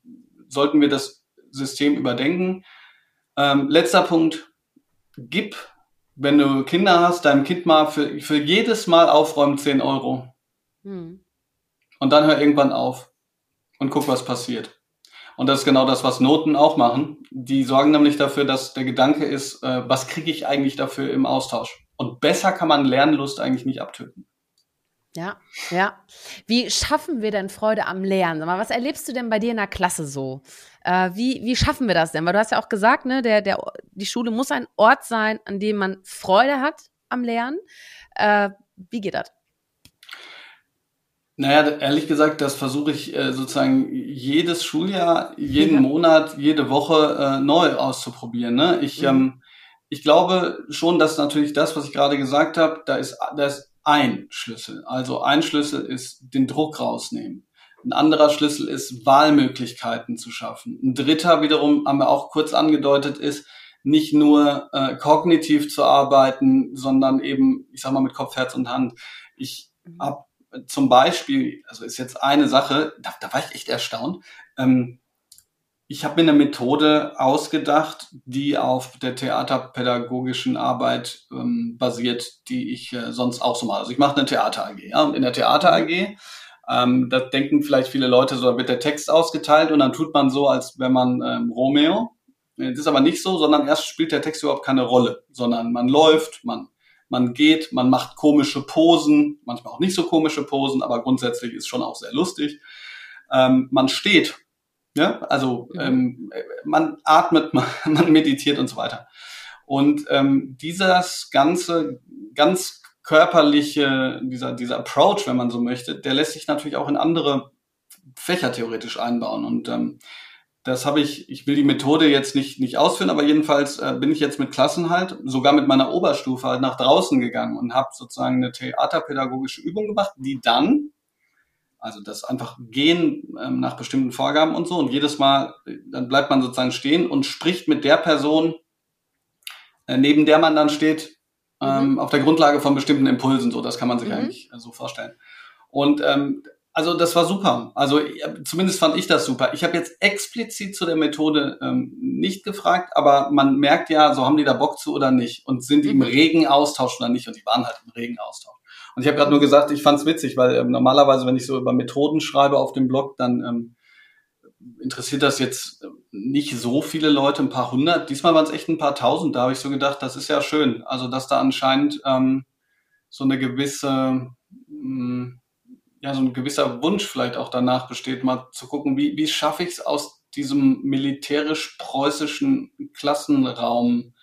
sollten wir das System überdenken. Ähm, letzter Punkt, gib, wenn du Kinder hast, deinem Kind mal für, für jedes Mal aufräumen 10 Euro. Mhm. Und dann hör irgendwann auf und guck, was passiert. Und das ist genau das, was Noten auch machen. Die sorgen nämlich dafür, dass der Gedanke ist, äh, was kriege ich eigentlich dafür im Austausch? Und besser kann man Lernlust eigentlich nicht abtöten. Ja, ja. Wie schaffen wir denn Freude am Lernen? Sag mal, was erlebst du denn bei dir in der Klasse so? Äh, wie, wie schaffen wir das denn? Weil du hast ja auch gesagt, ne, der, der, die Schule muss ein Ort sein, an dem man Freude hat am Lernen. Äh, wie geht das? Naja, ehrlich gesagt, das versuche ich äh, sozusagen jedes Schuljahr, jeden ja. Monat, jede Woche äh, neu auszuprobieren. Ne? Ich, mhm. ähm, ich glaube schon, dass natürlich das, was ich gerade gesagt habe, da ist, da ist ein Schlüssel. Also ein Schlüssel ist den Druck rausnehmen. Ein anderer Schlüssel ist Wahlmöglichkeiten zu schaffen. Ein dritter wiederum, haben wir auch kurz angedeutet, ist nicht nur äh, kognitiv zu arbeiten, sondern eben, ich sag mal, mit Kopf, Herz und Hand. Ich habe zum Beispiel, also ist jetzt eine Sache, da, da war ich echt erstaunt. Ähm, ich habe mir eine Methode ausgedacht, die auf der theaterpädagogischen Arbeit ähm, basiert, die ich äh, sonst auch so mache. Also ich mache eine Theater AG. Ja? Und in der Theater AG, ähm, da denken vielleicht viele Leute, so da wird der Text ausgeteilt und dann tut man so, als wäre man ähm, Romeo. Das ist aber nicht so, sondern erst spielt der Text überhaupt keine Rolle, sondern man läuft, man man geht, man macht komische Posen, manchmal auch nicht so komische Posen, aber grundsätzlich ist schon auch sehr lustig. Ähm, man steht, ja, also mhm. ähm, man atmet, man, man, meditiert und so weiter. Und ähm, dieses ganze, ganz körperliche, dieser, dieser Approach, wenn man so möchte, der lässt sich natürlich auch in andere Fächer theoretisch einbauen. Und ähm, das habe ich, ich will die Methode jetzt nicht, nicht ausführen, aber jedenfalls äh, bin ich jetzt mit Klassen halt, sogar mit meiner Oberstufe halt nach draußen gegangen und habe sozusagen eine theaterpädagogische Übung gemacht, die dann, also das einfach gehen ähm, nach bestimmten Vorgaben und so und jedes Mal, dann bleibt man sozusagen stehen und spricht mit der Person, äh, neben der man dann steht, ähm, mhm. auf der Grundlage von bestimmten Impulsen, so, das kann man sich mhm. eigentlich äh, so vorstellen. Und ähm, also das war super. Also zumindest fand ich das super. Ich habe jetzt explizit zu der Methode ähm, nicht gefragt, aber man merkt ja, so haben die da Bock zu oder nicht und sind die im mhm. regen Austausch oder nicht und die waren halt im regen Austausch. Und ich habe gerade nur gesagt, ich fand's witzig, weil ähm, normalerweise, wenn ich so über Methoden schreibe auf dem Blog, dann ähm, interessiert das jetzt nicht so viele Leute, ein paar hundert. Diesmal waren es echt ein paar tausend. Da habe ich so gedacht, das ist ja schön. Also dass da anscheinend ähm, so eine gewisse mh, hm, ja, so ein gewisser Wunsch vielleicht auch danach besteht, mal zu gucken, wie, wie schaffe ich es aus diesem militärisch-preußischen Klassenraum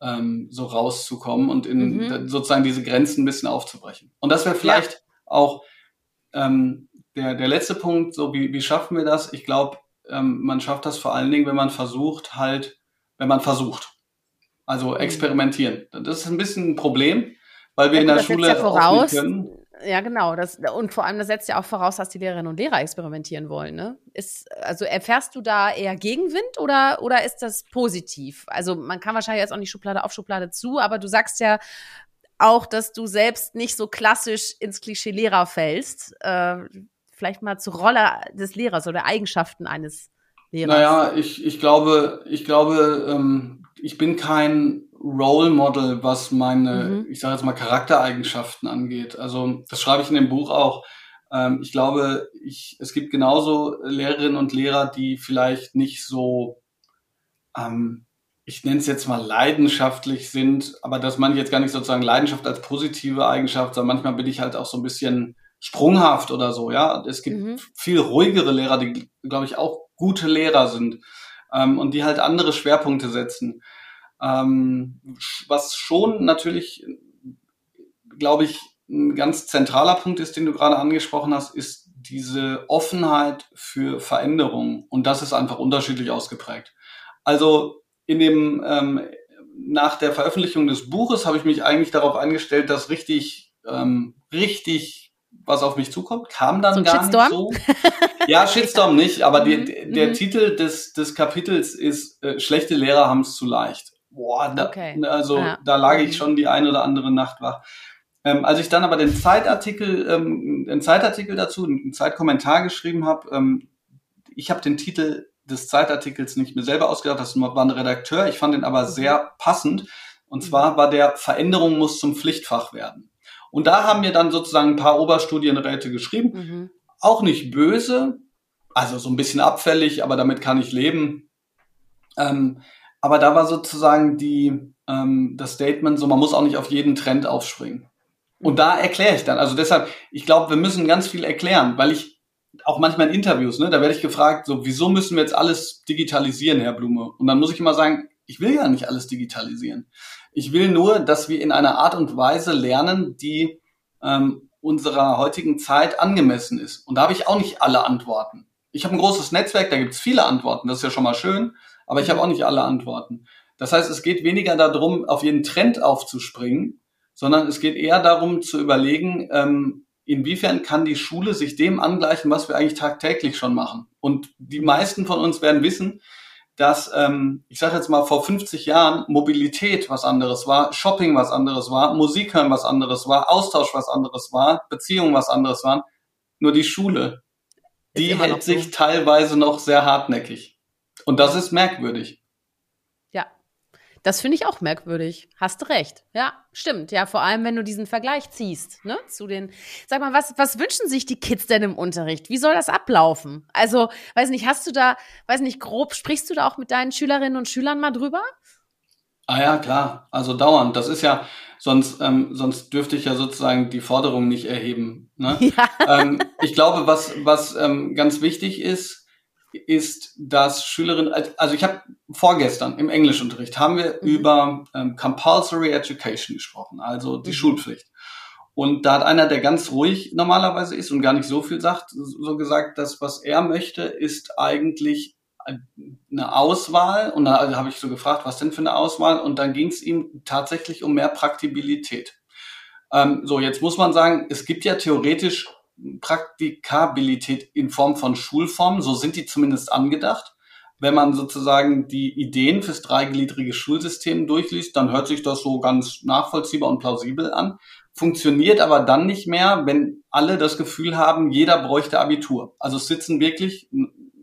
ähm, so rauszukommen und in mhm. sozusagen diese Grenzen ein bisschen aufzubrechen. Und das wäre vielleicht ja. auch ähm, der, der letzte Punkt, so wie, wie schaffen wir das? Ich glaube, ähm, man schafft das vor allen Dingen, wenn man versucht, halt, wenn man versucht. Also mhm. experimentieren. Das ist ein bisschen ein Problem, weil wir ja, in der Schule ja voraus, auch nicht können. Ja, genau. Das, und vor allem, das setzt ja auch voraus, dass die Lehrerinnen und Lehrer experimentieren wollen. Ne? Ist, also erfährst du da eher Gegenwind oder, oder ist das positiv? Also man kann wahrscheinlich jetzt auch nicht Schublade auf Schublade zu, aber du sagst ja, auch, dass du selbst nicht so klassisch ins Klischee Lehrer fällst. Äh, vielleicht mal zur Rolle des Lehrers oder Eigenschaften eines Lehrers. Naja, ich, ich glaube, ich glaube, ähm, ich bin kein Role Model, was meine, mhm. ich sage jetzt mal, Charaktereigenschaften angeht. Also das schreibe ich in dem Buch auch. Ähm, ich glaube, ich, es gibt genauso Lehrerinnen und Lehrer, die vielleicht nicht so, ähm, ich nenne es jetzt mal leidenschaftlich sind, aber das meine ich jetzt gar nicht sozusagen Leidenschaft als positive Eigenschaft, sondern manchmal bin ich halt auch so ein bisschen sprunghaft oder so, ja. Es gibt mhm. viel ruhigere Lehrer, die, glaube ich, auch gute Lehrer sind ähm, und die halt andere Schwerpunkte setzen. Ähm, was schon natürlich, glaube ich, ein ganz zentraler Punkt ist, den du gerade angesprochen hast, ist diese Offenheit für Veränderungen. Und das ist einfach unterschiedlich ausgeprägt. Also in dem, ähm, nach der Veröffentlichung des Buches habe ich mich eigentlich darauf eingestellt, dass richtig, ähm, richtig was auf mich zukommt. Kam dann so gar Shitstorm? nicht so. Ja, Shitstorm nicht, aber die, mhm. der mhm. Titel des, des Kapitels ist äh, Schlechte Lehrer haben es zu leicht boah, da, okay. also ja. da lag ich mhm. schon die eine oder andere Nacht wach. Ähm, als ich dann aber den Zeitartikel, ähm, den Zeitartikel dazu, einen Zeitkommentar geschrieben habe, ähm, ich habe den Titel des Zeitartikels nicht mir selber ausgedacht, das war ein Redakteur, ich fand den aber mhm. sehr passend. Und zwar war der Veränderung muss zum Pflichtfach werden. Und da haben mir dann sozusagen ein paar Oberstudienräte geschrieben, mhm. auch nicht böse, also so ein bisschen abfällig, aber damit kann ich leben. Ähm, aber da war sozusagen die, ähm, das Statement so, man muss auch nicht auf jeden Trend aufspringen. Und da erkläre ich dann. Also deshalb, ich glaube, wir müssen ganz viel erklären, weil ich auch manchmal in Interviews, ne, da werde ich gefragt, so, wieso müssen wir jetzt alles digitalisieren, Herr Blume? Und dann muss ich immer sagen, ich will ja nicht alles digitalisieren. Ich will nur, dass wir in einer Art und Weise lernen, die ähm, unserer heutigen Zeit angemessen ist. Und da habe ich auch nicht alle Antworten. Ich habe ein großes Netzwerk, da gibt es viele Antworten, das ist ja schon mal schön aber ich habe auch nicht alle Antworten. Das heißt, es geht weniger darum, auf jeden Trend aufzuspringen, sondern es geht eher darum zu überlegen, ähm, inwiefern kann die Schule sich dem angleichen, was wir eigentlich tagtäglich schon machen. Und die meisten von uns werden wissen, dass, ähm, ich sage jetzt mal, vor 50 Jahren Mobilität was anderes war, Shopping was anderes war, Musik hören was anderes war, Austausch was anderes war, Beziehungen was anderes waren. Nur die Schule, die hält so. sich teilweise noch sehr hartnäckig. Und das ist merkwürdig. Das finde ich auch merkwürdig. Hast du recht. Ja, stimmt. Ja, vor allem, wenn du diesen Vergleich ziehst, ne, zu den, sag mal, was, was wünschen sich die Kids denn im Unterricht? Wie soll das ablaufen? Also, weiß nicht, hast du da, weiß nicht, grob, sprichst du da auch mit deinen Schülerinnen und Schülern mal drüber? Ah ja, klar. Also dauernd. Das ist ja, sonst, ähm, sonst dürfte ich ja sozusagen die Forderung nicht erheben. Ne? Ja. Ähm, ich glaube, was, was ähm, ganz wichtig ist, ist, dass Schülerinnen, also ich habe vorgestern im Englischunterricht haben wir mhm. über ähm, Compulsory Education gesprochen, also die mhm. Schulpflicht. Und da hat einer, der ganz ruhig normalerweise ist und gar nicht so viel sagt, so gesagt, dass was er möchte, ist eigentlich eine Auswahl. Und da habe ich so gefragt, was denn für eine Auswahl? Und dann ging es ihm tatsächlich um mehr Praktibilität. Ähm, so, jetzt muss man sagen, es gibt ja theoretisch Praktikabilität in Form von Schulformen, so sind die zumindest angedacht. Wenn man sozusagen die Ideen fürs dreigliedrige Schulsystem durchliest, dann hört sich das so ganz nachvollziehbar und plausibel an. Funktioniert aber dann nicht mehr, wenn alle das Gefühl haben, jeder bräuchte Abitur. Also es sitzen wirklich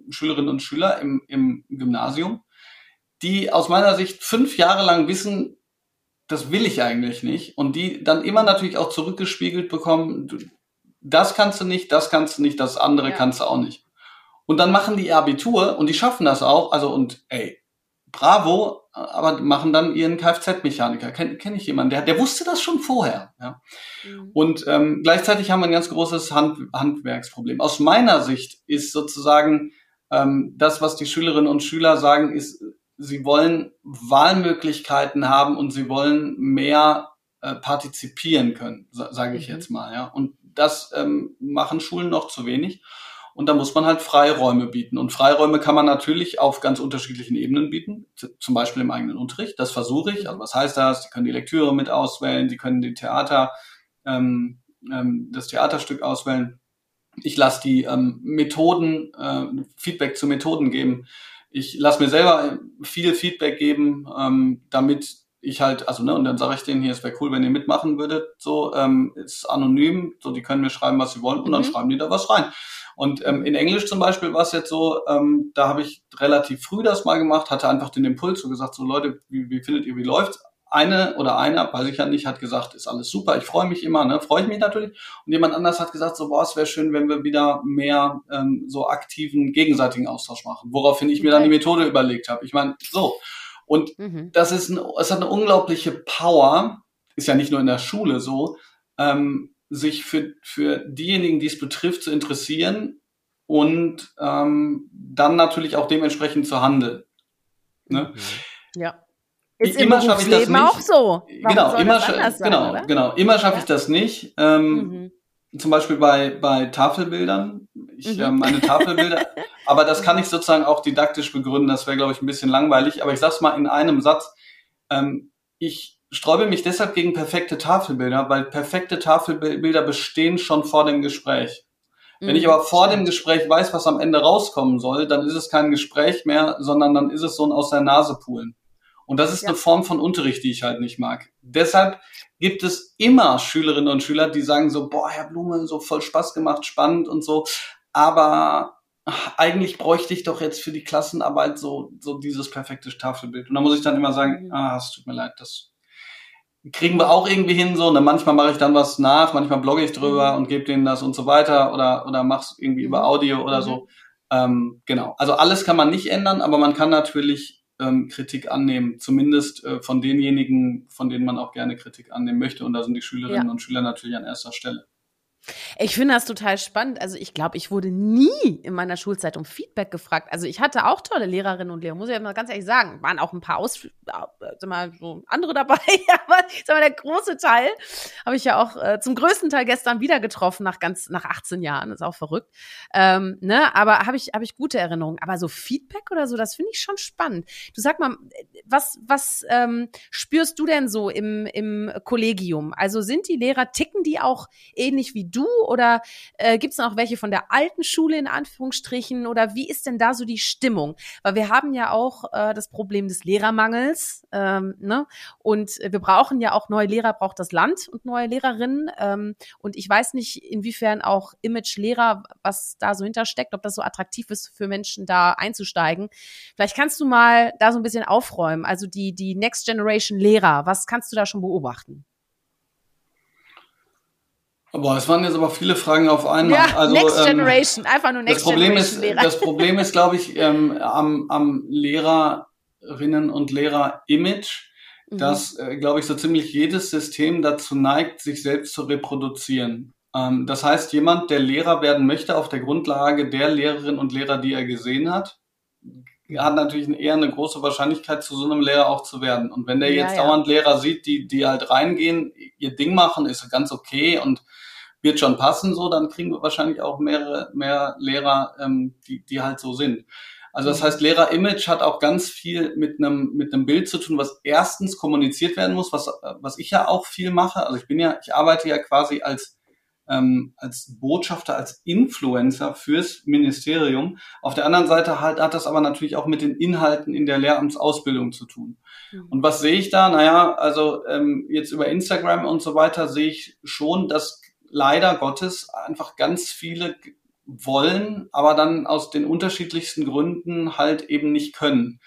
Schülerinnen und Schüler im, im Gymnasium, die aus meiner Sicht fünf Jahre lang wissen, das will ich eigentlich nicht. Und die dann immer natürlich auch zurückgespiegelt bekommen, das kannst du nicht, das kannst du nicht, das andere ja. kannst du auch nicht. Und dann machen die ihr Abitur und die schaffen das auch, also und ey, bravo, aber machen dann ihren Kfz-Mechaniker. Kenne kenn ich jemanden, der, der wusste das schon vorher. Ja? Mhm. Und ähm, gleichzeitig haben wir ein ganz großes Hand, Handwerksproblem. Aus meiner Sicht ist sozusagen ähm, das, was die Schülerinnen und Schüler sagen, ist, sie wollen Wahlmöglichkeiten haben und sie wollen mehr äh, partizipieren können, sage ich mhm. jetzt mal. Ja? Und das ähm, machen Schulen noch zu wenig. Und da muss man halt Freiräume bieten. Und Freiräume kann man natürlich auf ganz unterschiedlichen Ebenen bieten, zum Beispiel im eigenen Unterricht. Das versuche ich. Also was heißt das? Sie können die Lektüre mit auswählen, Sie können die Theater, ähm, ähm, das Theaterstück auswählen. Ich lasse die ähm, Methoden, äh, Feedback zu Methoden geben. Ich lasse mir selber viel Feedback geben, ähm, damit ich halt, also ne, und dann sage ich denen hier, es wäre cool, wenn ihr mitmachen würdet, so, ähm, ist anonym, so, die können mir schreiben, was sie wollen, und mhm. dann schreiben die da was rein. Und ähm, in Englisch zum Beispiel war es jetzt so, ähm, da habe ich relativ früh das mal gemacht, hatte einfach den Impuls so gesagt, so Leute, wie, wie findet ihr, wie läuft's? eine oder einer, weiß ich ja nicht, hat gesagt, ist alles super, ich freue mich immer, ne, freue ich mich natürlich. Und jemand anders hat gesagt, so, boah, es wäre schön, wenn wir wieder mehr ähm, so aktiven gegenseitigen Austausch machen. Woraufhin ich okay. mir dann die Methode überlegt habe. Ich meine, so. Und mhm. das ist, ein, es hat eine unglaubliche Power, ist ja nicht nur in der Schule so, ähm, sich für, für diejenigen, die es betrifft, zu interessieren und ähm, dann natürlich auch dementsprechend zu handeln. Ne? Mhm. Ja. Ist immer schaffe ich das nicht. auch so. Warum genau, immer, sein, genau, oder? genau, immer schaffe ja. ich das nicht. Ähm, mhm. Zum Beispiel bei, bei Tafelbildern. Ich, mhm. äh, meine Tafelbilder, aber das kann ich sozusagen auch didaktisch begründen. Das wäre, glaube ich, ein bisschen langweilig. Aber ich sage es mal in einem Satz. Ähm, ich sträube mich deshalb gegen perfekte Tafelbilder, weil perfekte Tafelbilder bestehen schon vor dem Gespräch. Wenn ich mhm. aber vor dem Gespräch weiß, was am Ende rauskommen soll, dann ist es kein Gespräch mehr, sondern dann ist es so ein aus der Nase poolen. Und das ist ja. eine Form von Unterricht, die ich halt nicht mag. Deshalb gibt es immer Schülerinnen und Schüler, die sagen so, boah, Herr Blume, so voll Spaß gemacht, spannend und so. Aber eigentlich bräuchte ich doch jetzt für die Klassenarbeit so, so dieses perfekte Tafelbild. Und da muss ich dann immer sagen, mhm. ah, es tut mir leid, das kriegen wir auch irgendwie hin, so. Und dann manchmal mache ich dann was nach, manchmal blogge ich drüber mhm. und gebe denen das und so weiter oder, oder mach's irgendwie mhm. über Audio oder mhm. so. Ähm, genau. Also alles kann man nicht ändern, aber man kann natürlich ähm, Kritik annehmen, zumindest äh, von denjenigen, von denen man auch gerne Kritik annehmen möchte. Und da sind die Schülerinnen ja. und Schüler natürlich an erster Stelle. Ich finde das total spannend. Also ich glaube, ich wurde nie in meiner Schulzeit um Feedback gefragt. Also ich hatte auch tolle Lehrerinnen und Lehrer, muss ich ja mal ganz ehrlich sagen. Waren auch ein paar Aus, äh, sag mal, so andere dabei, aber sag mal, der große Teil habe ich ja auch äh, zum größten Teil gestern wieder getroffen nach ganz nach 18 Jahren. Ist auch verrückt. Ähm, ne, aber habe ich habe ich gute Erinnerungen. Aber so Feedback oder so, das finde ich schon spannend. Du sag mal, was was ähm, spürst du denn so im im Kollegium? Also sind die Lehrer ticken die auch ähnlich wie du oder äh, gibt es noch welche von der alten Schule in Anführungsstrichen oder wie ist denn da so die Stimmung? Weil wir haben ja auch äh, das Problem des Lehrermangels ähm, ne? und wir brauchen ja auch neue Lehrer, braucht das Land und neue Lehrerinnen ähm, und ich weiß nicht, inwiefern auch Image-Lehrer, was da so hintersteckt, ob das so attraktiv ist für Menschen da einzusteigen. Vielleicht kannst du mal da so ein bisschen aufräumen, also die, die Next Generation Lehrer, was kannst du da schon beobachten? Boah, es waren jetzt aber viele Fragen auf einmal. Ja, also, Next ähm, Generation, einfach nur Next das Problem Generation. Ist, das Problem ist, glaube ich, ähm, am, am Lehrerinnen und Lehrer-Image, mhm. dass, äh, glaube ich, so ziemlich jedes System dazu neigt, sich selbst zu reproduzieren. Ähm, das heißt, jemand, der Lehrer werden möchte auf der Grundlage der Lehrerinnen und Lehrer, die er gesehen hat, hat natürlich eher eine große Wahrscheinlichkeit, zu so einem Lehrer auch zu werden. Und wenn der jetzt ja, ja. dauernd Lehrer sieht, die, die halt reingehen, ihr Ding machen, ist ganz okay und wird schon passen, so, dann kriegen wir wahrscheinlich auch mehrere, mehr Lehrer, ähm, die, die halt so sind. Also das mhm. heißt, Lehrer-Image hat auch ganz viel mit einem mit einem Bild zu tun, was erstens kommuniziert werden muss, was was ich ja auch viel mache. Also ich bin ja, ich arbeite ja quasi als ähm, als Botschafter, als Influencer fürs Ministerium. Auf der anderen Seite halt, hat das aber natürlich auch mit den Inhalten in der Lehramtsausbildung zu tun. Mhm. Und was sehe ich da? Naja, also ähm, jetzt über Instagram und so weiter sehe ich schon, dass leider Gottes einfach ganz viele wollen, aber dann aus den unterschiedlichsten Gründen halt eben nicht können.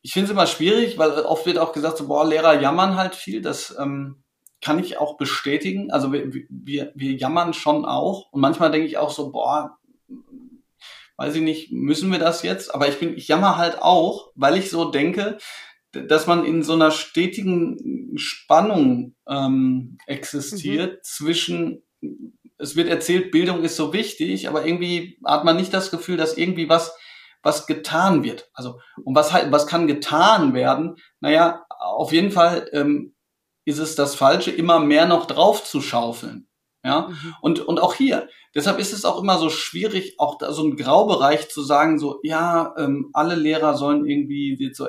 Ich finde es immer schwierig, weil oft wird auch gesagt, so, boah, Lehrer jammern halt viel. Das ähm, kann ich auch bestätigen. Also wir, wir, wir jammern schon auch. Und manchmal denke ich auch so, boah, weiß ich nicht, müssen wir das jetzt? Aber ich bin, ich jammer halt auch, weil ich so denke, dass man in so einer stetigen Spannung ähm, existiert mhm. zwischen es wird erzählt, Bildung ist so wichtig, aber irgendwie hat man nicht das Gefühl, dass irgendwie was, was getan wird. Also, und was halt, was kann getan werden? Naja, auf jeden Fall ähm, ist es das Falsche, immer mehr noch drauf zu schaufeln. Ja, mhm. und, und auch hier. Deshalb ist es auch immer so schwierig, auch da so ein Graubereich zu sagen, so, ja, ähm, alle Lehrer sollen irgendwie so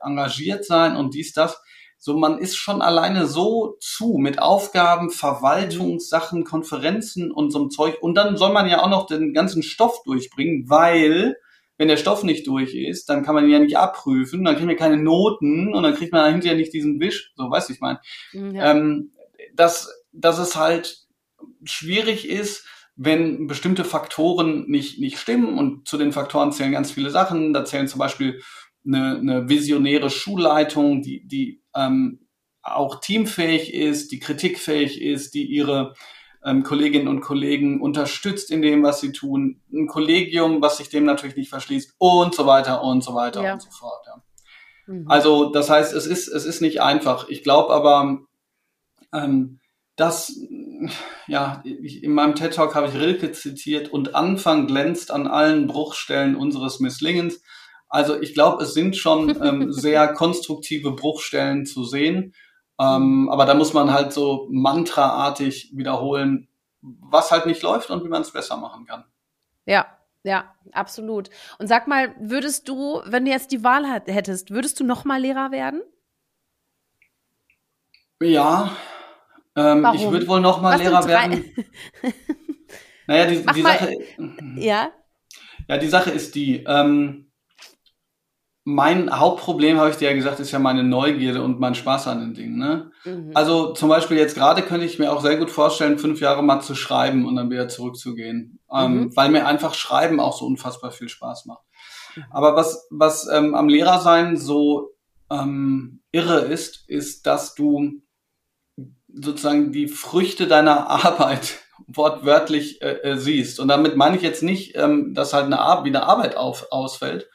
engagiert sein und dies, das. So, man ist schon alleine so zu mit Aufgaben, Verwaltungssachen, Konferenzen und so einem Zeug. Und dann soll man ja auch noch den ganzen Stoff durchbringen, weil wenn der Stoff nicht durch ist, dann kann man ihn ja nicht abprüfen, dann kriegt man keine Noten und dann kriegt man hinterher nicht diesen Wisch, so weiß ich mein. Mhm, ja. Ähm, dass, dass es halt schwierig ist, wenn bestimmte Faktoren nicht, nicht stimmen und zu den Faktoren zählen ganz viele Sachen. Da zählen zum Beispiel eine, eine visionäre Schulleitung, die, die ähm, auch teamfähig ist, die kritikfähig ist, die ihre ähm, Kolleginnen und Kollegen unterstützt in dem, was sie tun, ein Kollegium, was sich dem natürlich nicht verschließt und so weiter und so weiter ja. und so fort. Ja. Mhm. Also das heißt, es ist, es ist nicht einfach. Ich glaube aber, ähm, dass, ja, ich, in meinem TED Talk habe ich Rilke zitiert und Anfang glänzt an allen Bruchstellen unseres Misslingens. Also ich glaube, es sind schon ähm, sehr konstruktive Bruchstellen zu sehen. Ähm, aber da muss man halt so mantraartig wiederholen, was halt nicht läuft und wie man es besser machen kann. Ja, ja, absolut. Und sag mal, würdest du, wenn du jetzt die Wahl hättest, würdest du noch mal Lehrer werden? Ja, ähm, ich würde wohl noch mal Lehrer werden. naja, die, die Sache. Ja. Ja, die Sache ist die. Ähm, mein Hauptproblem, habe ich dir ja gesagt, ist ja meine Neugierde und mein Spaß an den Dingen. Ne? Mhm. Also zum Beispiel jetzt gerade könnte ich mir auch sehr gut vorstellen, fünf Jahre mal zu schreiben und dann wieder zurückzugehen, ähm, mhm. ähm, weil mir einfach Schreiben auch so unfassbar viel Spaß macht. Mhm. Aber was, was ähm, am Lehrersein so ähm, irre ist, ist, dass du sozusagen die Früchte deiner Arbeit wortwörtlich äh, äh, siehst. Und damit meine ich jetzt nicht, ähm, dass halt eine, Ar wie eine Arbeit auf, ausfällt,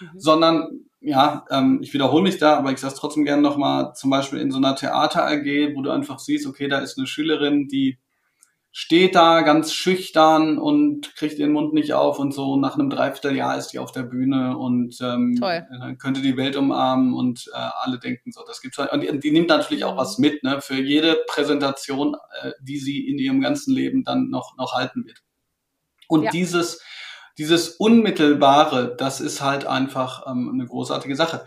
Mhm. sondern ja, ähm, ich wiederhole mich da, aber ich sage trotzdem gerne nochmal, zum Beispiel in so einer Theater AG, wo du einfach siehst, okay, da ist eine Schülerin, die steht da ganz schüchtern und kriegt den Mund nicht auf und so. Nach einem Dreivierteljahr ist die auf der Bühne und ähm, Toll. könnte die Welt umarmen und äh, alle denken so, das gibt's halt. Und die, die nimmt natürlich auch mhm. was mit, ne, für jede Präsentation, äh, die sie in ihrem ganzen Leben dann noch, noch halten wird. Und ja. dieses, dieses Unmittelbare, das ist halt einfach ähm, eine großartige Sache.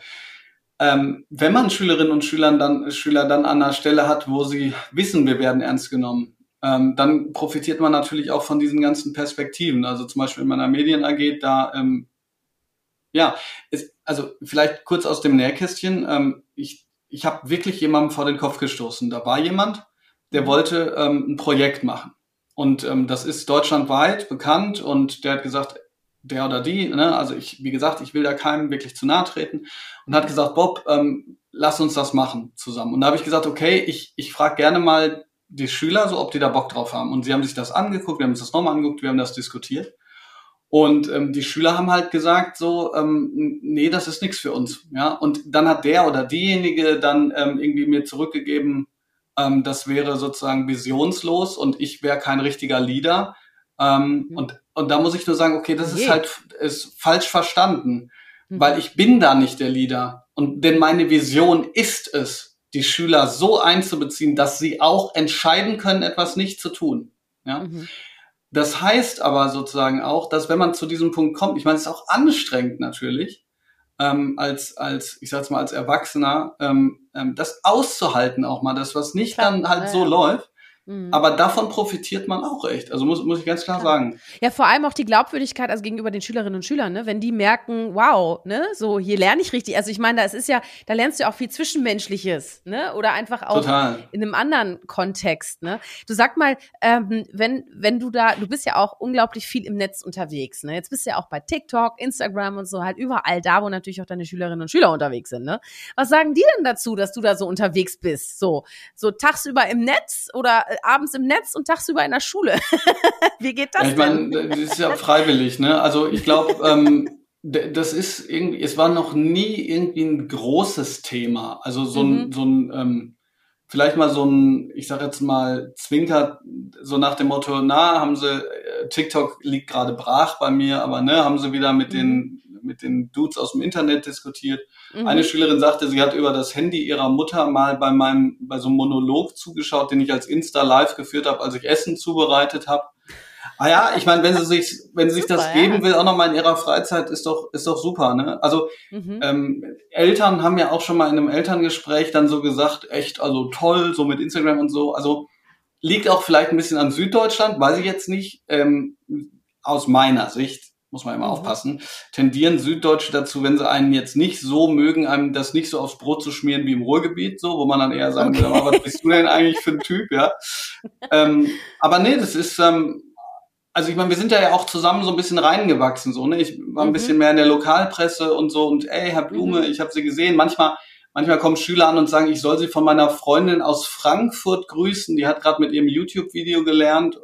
Ähm, wenn man Schülerinnen und Schülern dann, Schüler dann an einer Stelle hat, wo sie wissen, wir werden ernst genommen, ähm, dann profitiert man natürlich auch von diesen ganzen Perspektiven. Also zum Beispiel in meiner Medien AG, da, ähm, ja, ist, also vielleicht kurz aus dem Nähkästchen. Ähm, ich ich habe wirklich jemandem vor den Kopf gestoßen. Da war jemand, der wollte ähm, ein Projekt machen. Und ähm, das ist deutschlandweit bekannt und der hat gesagt, der oder die, ne, also ich, wie gesagt, ich will da keinem wirklich zu nahe treten und hat gesagt, Bob, ähm, lass uns das machen zusammen. Und da habe ich gesagt, okay, ich, ich frage gerne mal die Schüler, so ob die da Bock drauf haben. Und sie haben sich das angeguckt, wir haben uns das nochmal angeguckt, wir haben das diskutiert. Und ähm, die Schüler haben halt gesagt so, ähm, nee, das ist nichts für uns. Ja, und dann hat der oder diejenige dann ähm, irgendwie mir zurückgegeben, ähm, das wäre sozusagen visionslos und ich wäre kein richtiger Leader. Ähm, mhm. und, und da muss ich nur sagen, okay, das okay. ist halt ist falsch verstanden, mhm. weil ich bin da nicht der Leader. Und denn meine Vision ist es, die Schüler so einzubeziehen, dass sie auch entscheiden können, etwas nicht zu tun. Ja. Mhm. Das heißt aber sozusagen auch, dass wenn man zu diesem Punkt kommt, ich meine, es ist auch anstrengend natürlich, ähm, als, als, ich sag's mal, als Erwachsener, ähm, ähm, das auszuhalten auch mal, das, was nicht Klar, dann halt ja, so läuft. Mhm. Aber davon profitiert man auch echt. Also muss, muss ich ganz klar, klar, sagen. Ja, vor allem auch die Glaubwürdigkeit also gegenüber den Schülerinnen und Schülern, ne? Wenn die merken, wow, ne, so hier lerne ich richtig. Also ich meine, da ist ja, da lernst du auch viel Zwischenmenschliches, ne? Oder einfach auch Total. in einem anderen Kontext, ne? Du sag mal, ähm, wenn, wenn du da, du bist ja auch unglaublich viel im Netz unterwegs, ne? Jetzt bist du ja auch bei TikTok, Instagram und so, halt überall da, wo natürlich auch deine Schülerinnen und Schüler unterwegs sind, ne? Was sagen die denn dazu, dass du da so unterwegs bist? So, so tagsüber im Netz oder äh, abends im Netz und tagsüber in der Schule. Wie geht das? Ja, ich meine, das ist ja freiwillig, ne? Also ich glaube, ähm, das ist irgendwie, es war noch nie irgendwie ein großes Thema. Also so ein, mhm. so ein ähm, vielleicht mal so ein, ich sag jetzt mal, Zwinker, so nach dem Motto, na, haben sie, äh, TikTok liegt gerade brach bei mir, aber ne, haben sie wieder mit mhm. den mit den Dudes aus dem Internet diskutiert. Mhm. Eine Schülerin sagte, sie hat über das Handy ihrer Mutter mal bei meinem, bei so einem Monolog zugeschaut, den ich als Insta live geführt habe, als ich Essen zubereitet habe. Ah ja, ich meine, wenn sie sich, wenn sie sich super, das geben will, auch nochmal in ihrer Freizeit, ist doch, ist doch super, ne? Also mhm. ähm, Eltern haben ja auch schon mal in einem Elterngespräch dann so gesagt, echt, also toll, so mit Instagram und so. Also liegt auch vielleicht ein bisschen an Süddeutschland, weiß ich jetzt nicht. Ähm, aus meiner Sicht muss man immer mhm. aufpassen, tendieren Süddeutsche dazu, wenn sie einen jetzt nicht so mögen, einem das nicht so aufs Brot zu schmieren wie im Ruhrgebiet, so, wo man dann eher sagen okay. würde, was bist du denn eigentlich für ein Typ, ja? ähm, aber nee, das ist, ähm, also ich meine, wir sind da ja auch zusammen so ein bisschen reingewachsen, so, ne? Ich war ein mhm. bisschen mehr in der Lokalpresse und so und ey, Herr Blume, mhm. ich habe sie gesehen. Manchmal, manchmal kommen Schüler an und sagen, ich soll sie von meiner Freundin aus Frankfurt grüßen. Die hat gerade mit ihrem YouTube-Video gelernt.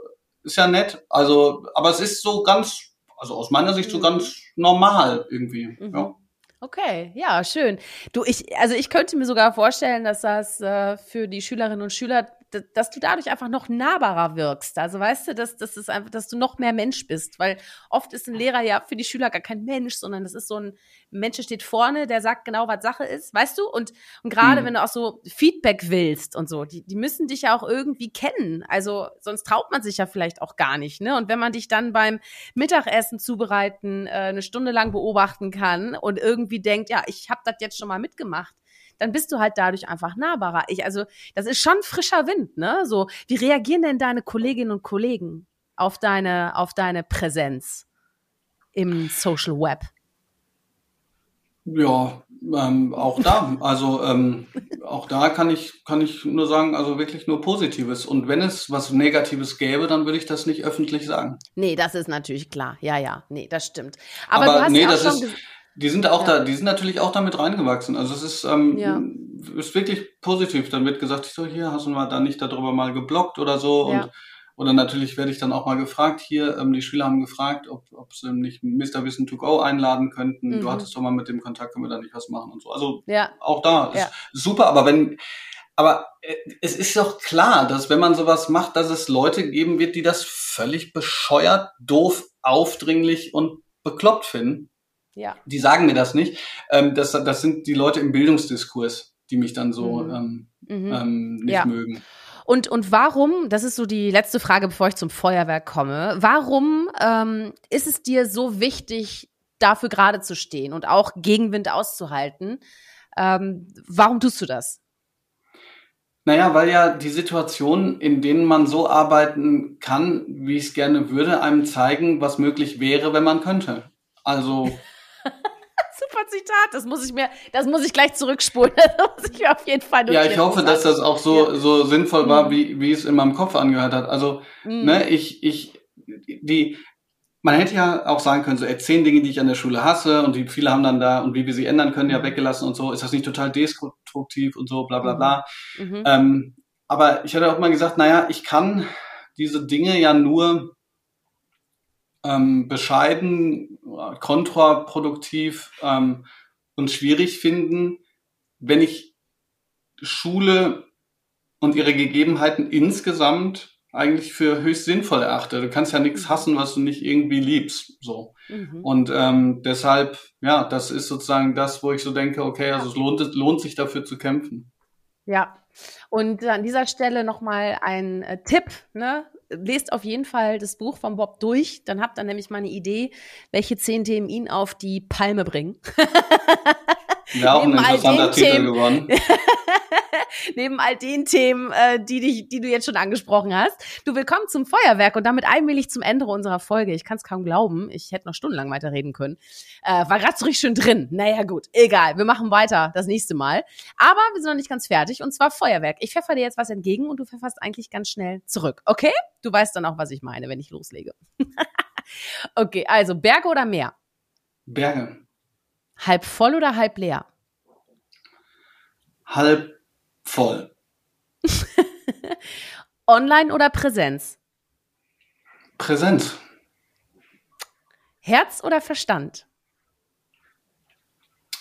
Ist ja nett. Also, aber es ist so ganz also aus meiner Sicht so mhm. ganz normal irgendwie. Mhm. Ja. Okay, ja, schön. Du, ich, also ich könnte mir sogar vorstellen, dass das äh, für die Schülerinnen und Schüler dass du dadurch einfach noch nahbarer wirkst. Also weißt du, dass, dass, es einfach, dass du noch mehr Mensch bist. Weil oft ist ein Lehrer ja für die Schüler gar kein Mensch, sondern das ist so ein Mensch steht vorne, der sagt genau, was Sache ist, weißt du? Und, und gerade mhm. wenn du auch so Feedback willst und so, die, die müssen dich ja auch irgendwie kennen. Also sonst traut man sich ja vielleicht auch gar nicht. Ne? Und wenn man dich dann beim Mittagessen zubereiten äh, eine Stunde lang beobachten kann und irgendwie denkt, ja, ich habe das jetzt schon mal mitgemacht, dann bist du halt dadurch einfach nahbarer. Ich, also, das ist schon frischer Wind, ne? So, wie reagieren denn deine Kolleginnen und Kollegen auf deine, auf deine Präsenz im Social Web? Ja, ähm, auch da. Also ähm, auch da kann ich kann ich nur sagen, also wirklich nur Positives. Und wenn es was Negatives gäbe, dann würde ich das nicht öffentlich sagen. Nee, das ist natürlich klar. Ja, ja, nee, das stimmt. Aber, Aber du hast nee, ja auch schon ist, die sind auch ja. da, die sind natürlich auch damit reingewachsen. Also es ist, ähm, ja. ist wirklich positiv. Dann wird gesagt, ich so, hier hast du mal da nicht darüber mal geblockt oder so. Ja. Und oder natürlich werde ich dann auch mal gefragt, hier, ähm, die Schüler haben gefragt, ob, ob sie nicht Mr. Wissen to go einladen könnten. Mhm. Du hattest doch mal mit dem Kontakt, können wir da nicht was machen und so. Also ja. auch da ist super, aber wenn, aber äh, es ist doch klar, dass wenn man sowas macht, dass es Leute geben wird, die das völlig bescheuert, doof, aufdringlich und bekloppt finden. Ja. Die sagen mir das nicht. Ähm, das, das sind die Leute im Bildungsdiskurs, die mich dann so mhm. Ähm, mhm. Ähm, nicht ja. mögen. Und, und warum, das ist so die letzte Frage, bevor ich zum Feuerwerk komme, warum ähm, ist es dir so wichtig, dafür gerade zu stehen und auch Gegenwind auszuhalten? Ähm, warum tust du das? Naja, weil ja die Situationen, in denen man so arbeiten kann, wie ich es gerne würde, einem zeigen, was möglich wäre, wenn man könnte. Also Super Zitat. Das muss ich mir, das muss ich gleich zurückspulen. Das muss ich mir auf jeden Fall. Ja, ich hoffe, dass das auch so, so sinnvoll war, mhm. wie, wie es in meinem Kopf angehört hat. Also, mhm. ne, ich, ich, die, man hätte ja auch sagen können, so ey, zehn Dinge, die ich an der Schule hasse und die viele haben dann da und wie wir sie ändern können, ja mhm. weggelassen und so. Ist das nicht total destruktiv und so, bla bla bla. Mhm. Ähm, aber ich hatte auch mal gesagt, naja, ich kann diese Dinge ja nur ähm, bescheiden, kontraproduktiv ähm, und schwierig finden, wenn ich Schule und ihre Gegebenheiten insgesamt eigentlich für höchst sinnvoll erachte. Du kannst ja nichts mhm. hassen, was du nicht irgendwie liebst. So. Mhm. Und ähm, deshalb, ja, das ist sozusagen das, wo ich so denke, okay, also es lohnt, es lohnt sich dafür zu kämpfen. Ja. Und an dieser Stelle nochmal ein äh, Tipp, ne? Lest auf jeden Fall das Buch von Bob durch. Dann habt ihr nämlich mal eine Idee, welche zehn Themen ihn auf die Palme bringen. Ja, auch ein interessanter Titel Themen, geworden. neben all den Themen, äh, die, dich, die du jetzt schon angesprochen hast. Du willkommen zum Feuerwerk und damit allmählich zum Ende unserer Folge. Ich kann es kaum glauben. Ich hätte noch stundenlang weiterreden können. Äh, war gerade so richtig schön drin. Naja, gut, egal. Wir machen weiter das nächste Mal. Aber wir sind noch nicht ganz fertig und zwar Feuerwerk. Ich pfeffer dir jetzt was entgegen und du pfefferst eigentlich ganz schnell zurück. Okay? Du weißt dann auch, was ich meine, wenn ich loslege. okay, also Berge oder Meer? Berge. Halb voll oder halb leer? Halb voll. Online oder Präsenz? Präsenz. Herz oder Verstand?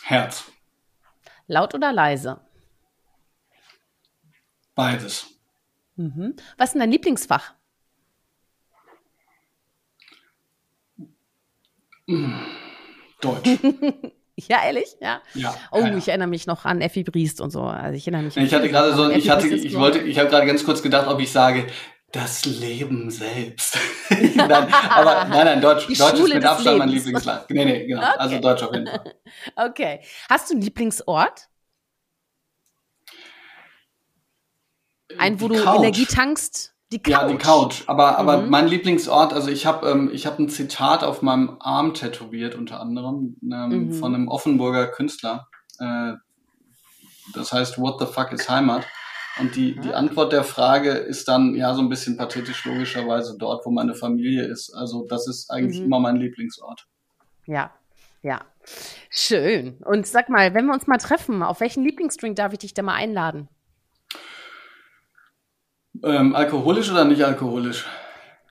Herz. Laut oder leise? Beides. Mhm. Was ist denn dein Lieblingsfach? Deutsch. Ja, ehrlich? Ja. ja oh, ja, ich erinnere mich noch an Effi Briest und so. Also ich erinnere mich. Ich hatte gerade so, ich hatte, ich wollte, ich habe gerade ganz kurz gedacht, ob ich sage, das Leben selbst. nein, aber nein, nein, Deutsch, Deutsch ist mit Abstand mein Lieblingsland. Nee, nee, genau. Okay. Also Deutsch auf jeden Fall. Okay. Hast du einen Lieblingsort? Ein, wo du Couch. Energie tankst? Die Couch. Ja, die Couch. Aber, aber mhm. mein Lieblingsort, also ich habe ähm, ich hab ein Zitat auf meinem Arm tätowiert, unter anderem, ähm, mhm. von einem Offenburger Künstler. Äh, das heißt, What the fuck is Heimat? Und die, die Antwort der Frage ist dann ja so ein bisschen pathetisch logischerweise dort, wo meine Familie ist. Also das ist eigentlich mhm. immer mein Lieblingsort. Ja, ja. Schön. Und sag mal, wenn wir uns mal treffen, auf welchen Lieblingsdrink darf ich dich da mal einladen? Ähm, alkoholisch oder nicht alkoholisch?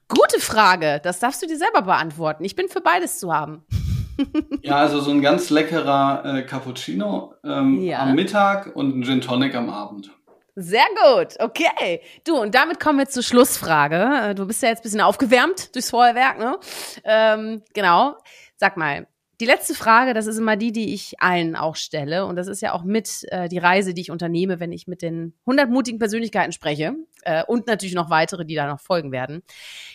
Gute Frage. Das darfst du dir selber beantworten. Ich bin für beides zu haben. ja, also so ein ganz leckerer äh, Cappuccino ähm, ja. am Mittag und ein Gin Tonic am Abend. Sehr gut, okay. Du, und damit kommen wir zur Schlussfrage. Äh, du bist ja jetzt ein bisschen aufgewärmt durchs Feuerwerk, ne? Ähm, genau. Sag mal, die letzte Frage, das ist immer die, die ich allen auch stelle. Und das ist ja auch mit äh, die Reise, die ich unternehme, wenn ich mit den 100 mutigen Persönlichkeiten spreche. Äh, und natürlich noch weitere, die da noch folgen werden.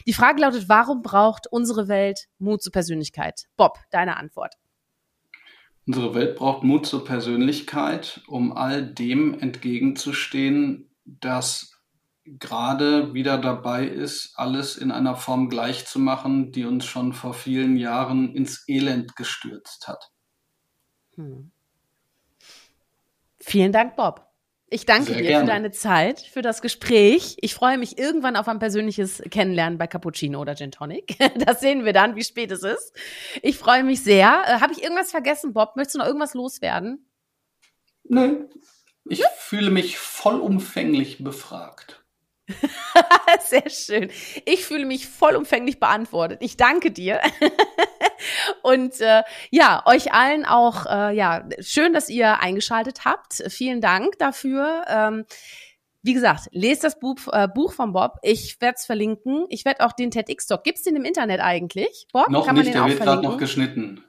Die Frage lautet, warum braucht unsere Welt Mut zur Persönlichkeit? Bob, deine Antwort. Unsere Welt braucht Mut zur Persönlichkeit, um all dem entgegenzustehen, das gerade wieder dabei ist, alles in einer Form gleich zu machen, die uns schon vor vielen Jahren ins Elend gestürzt hat. Hm. Vielen Dank, Bob. Ich danke Sehr dir gerne. für deine Zeit, für das Gespräch. Ich freue mich irgendwann auf ein persönliches Kennenlernen bei Cappuccino oder Gin Tonic. Das sehen wir dann, wie spät es ist. Ich freue mich sehr. Äh, Habe ich irgendwas vergessen, Bob? Möchtest du noch irgendwas loswerden? Nö. Ich ja? fühle mich vollumfänglich befragt. Sehr schön. Ich fühle mich vollumfänglich beantwortet. Ich danke dir. Und äh, ja, euch allen auch, äh, ja, schön, dass ihr eingeschaltet habt. Vielen Dank dafür. Ähm, wie gesagt, lest das Buch, äh, Buch von Bob. Ich werde es verlinken. Ich werde auch den TEDx-Talk. Gibt es den im Internet eigentlich? Bob, noch kann man nicht, den der auch wird gerade noch geschnitten.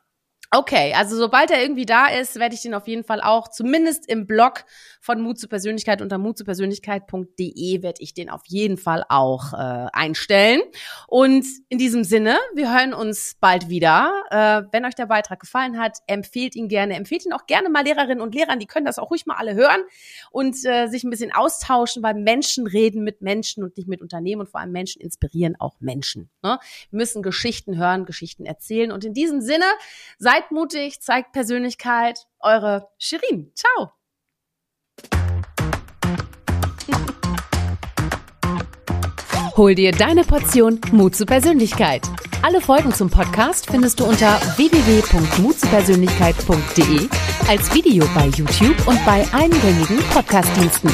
Okay, also sobald er irgendwie da ist, werde ich den auf jeden Fall auch, zumindest im Blog von Mut zu Persönlichkeit unter mutzupersönlichkeit.de werde ich den auf jeden Fall auch äh, einstellen. Und in diesem Sinne, wir hören uns bald wieder. Äh, wenn euch der Beitrag gefallen hat, empfehlt ihn gerne. Empfehlt ihn auch gerne mal Lehrerinnen und Lehrern, die können das auch ruhig mal alle hören und äh, sich ein bisschen austauschen, weil Menschen reden mit Menschen und nicht mit Unternehmen und vor allem Menschen inspirieren auch Menschen. Ne? Wir müssen Geschichten hören, Geschichten erzählen. Und in diesem Sinne, seid Seid mutig, zeigt Persönlichkeit. Eure Shirin. Ciao. Hol dir deine Portion Mut zur Persönlichkeit. Alle Folgen zum Podcast findest du unter www.mutzupersönlichkeit.de als Video bei YouTube und bei allen gängigen Podcastdiensten.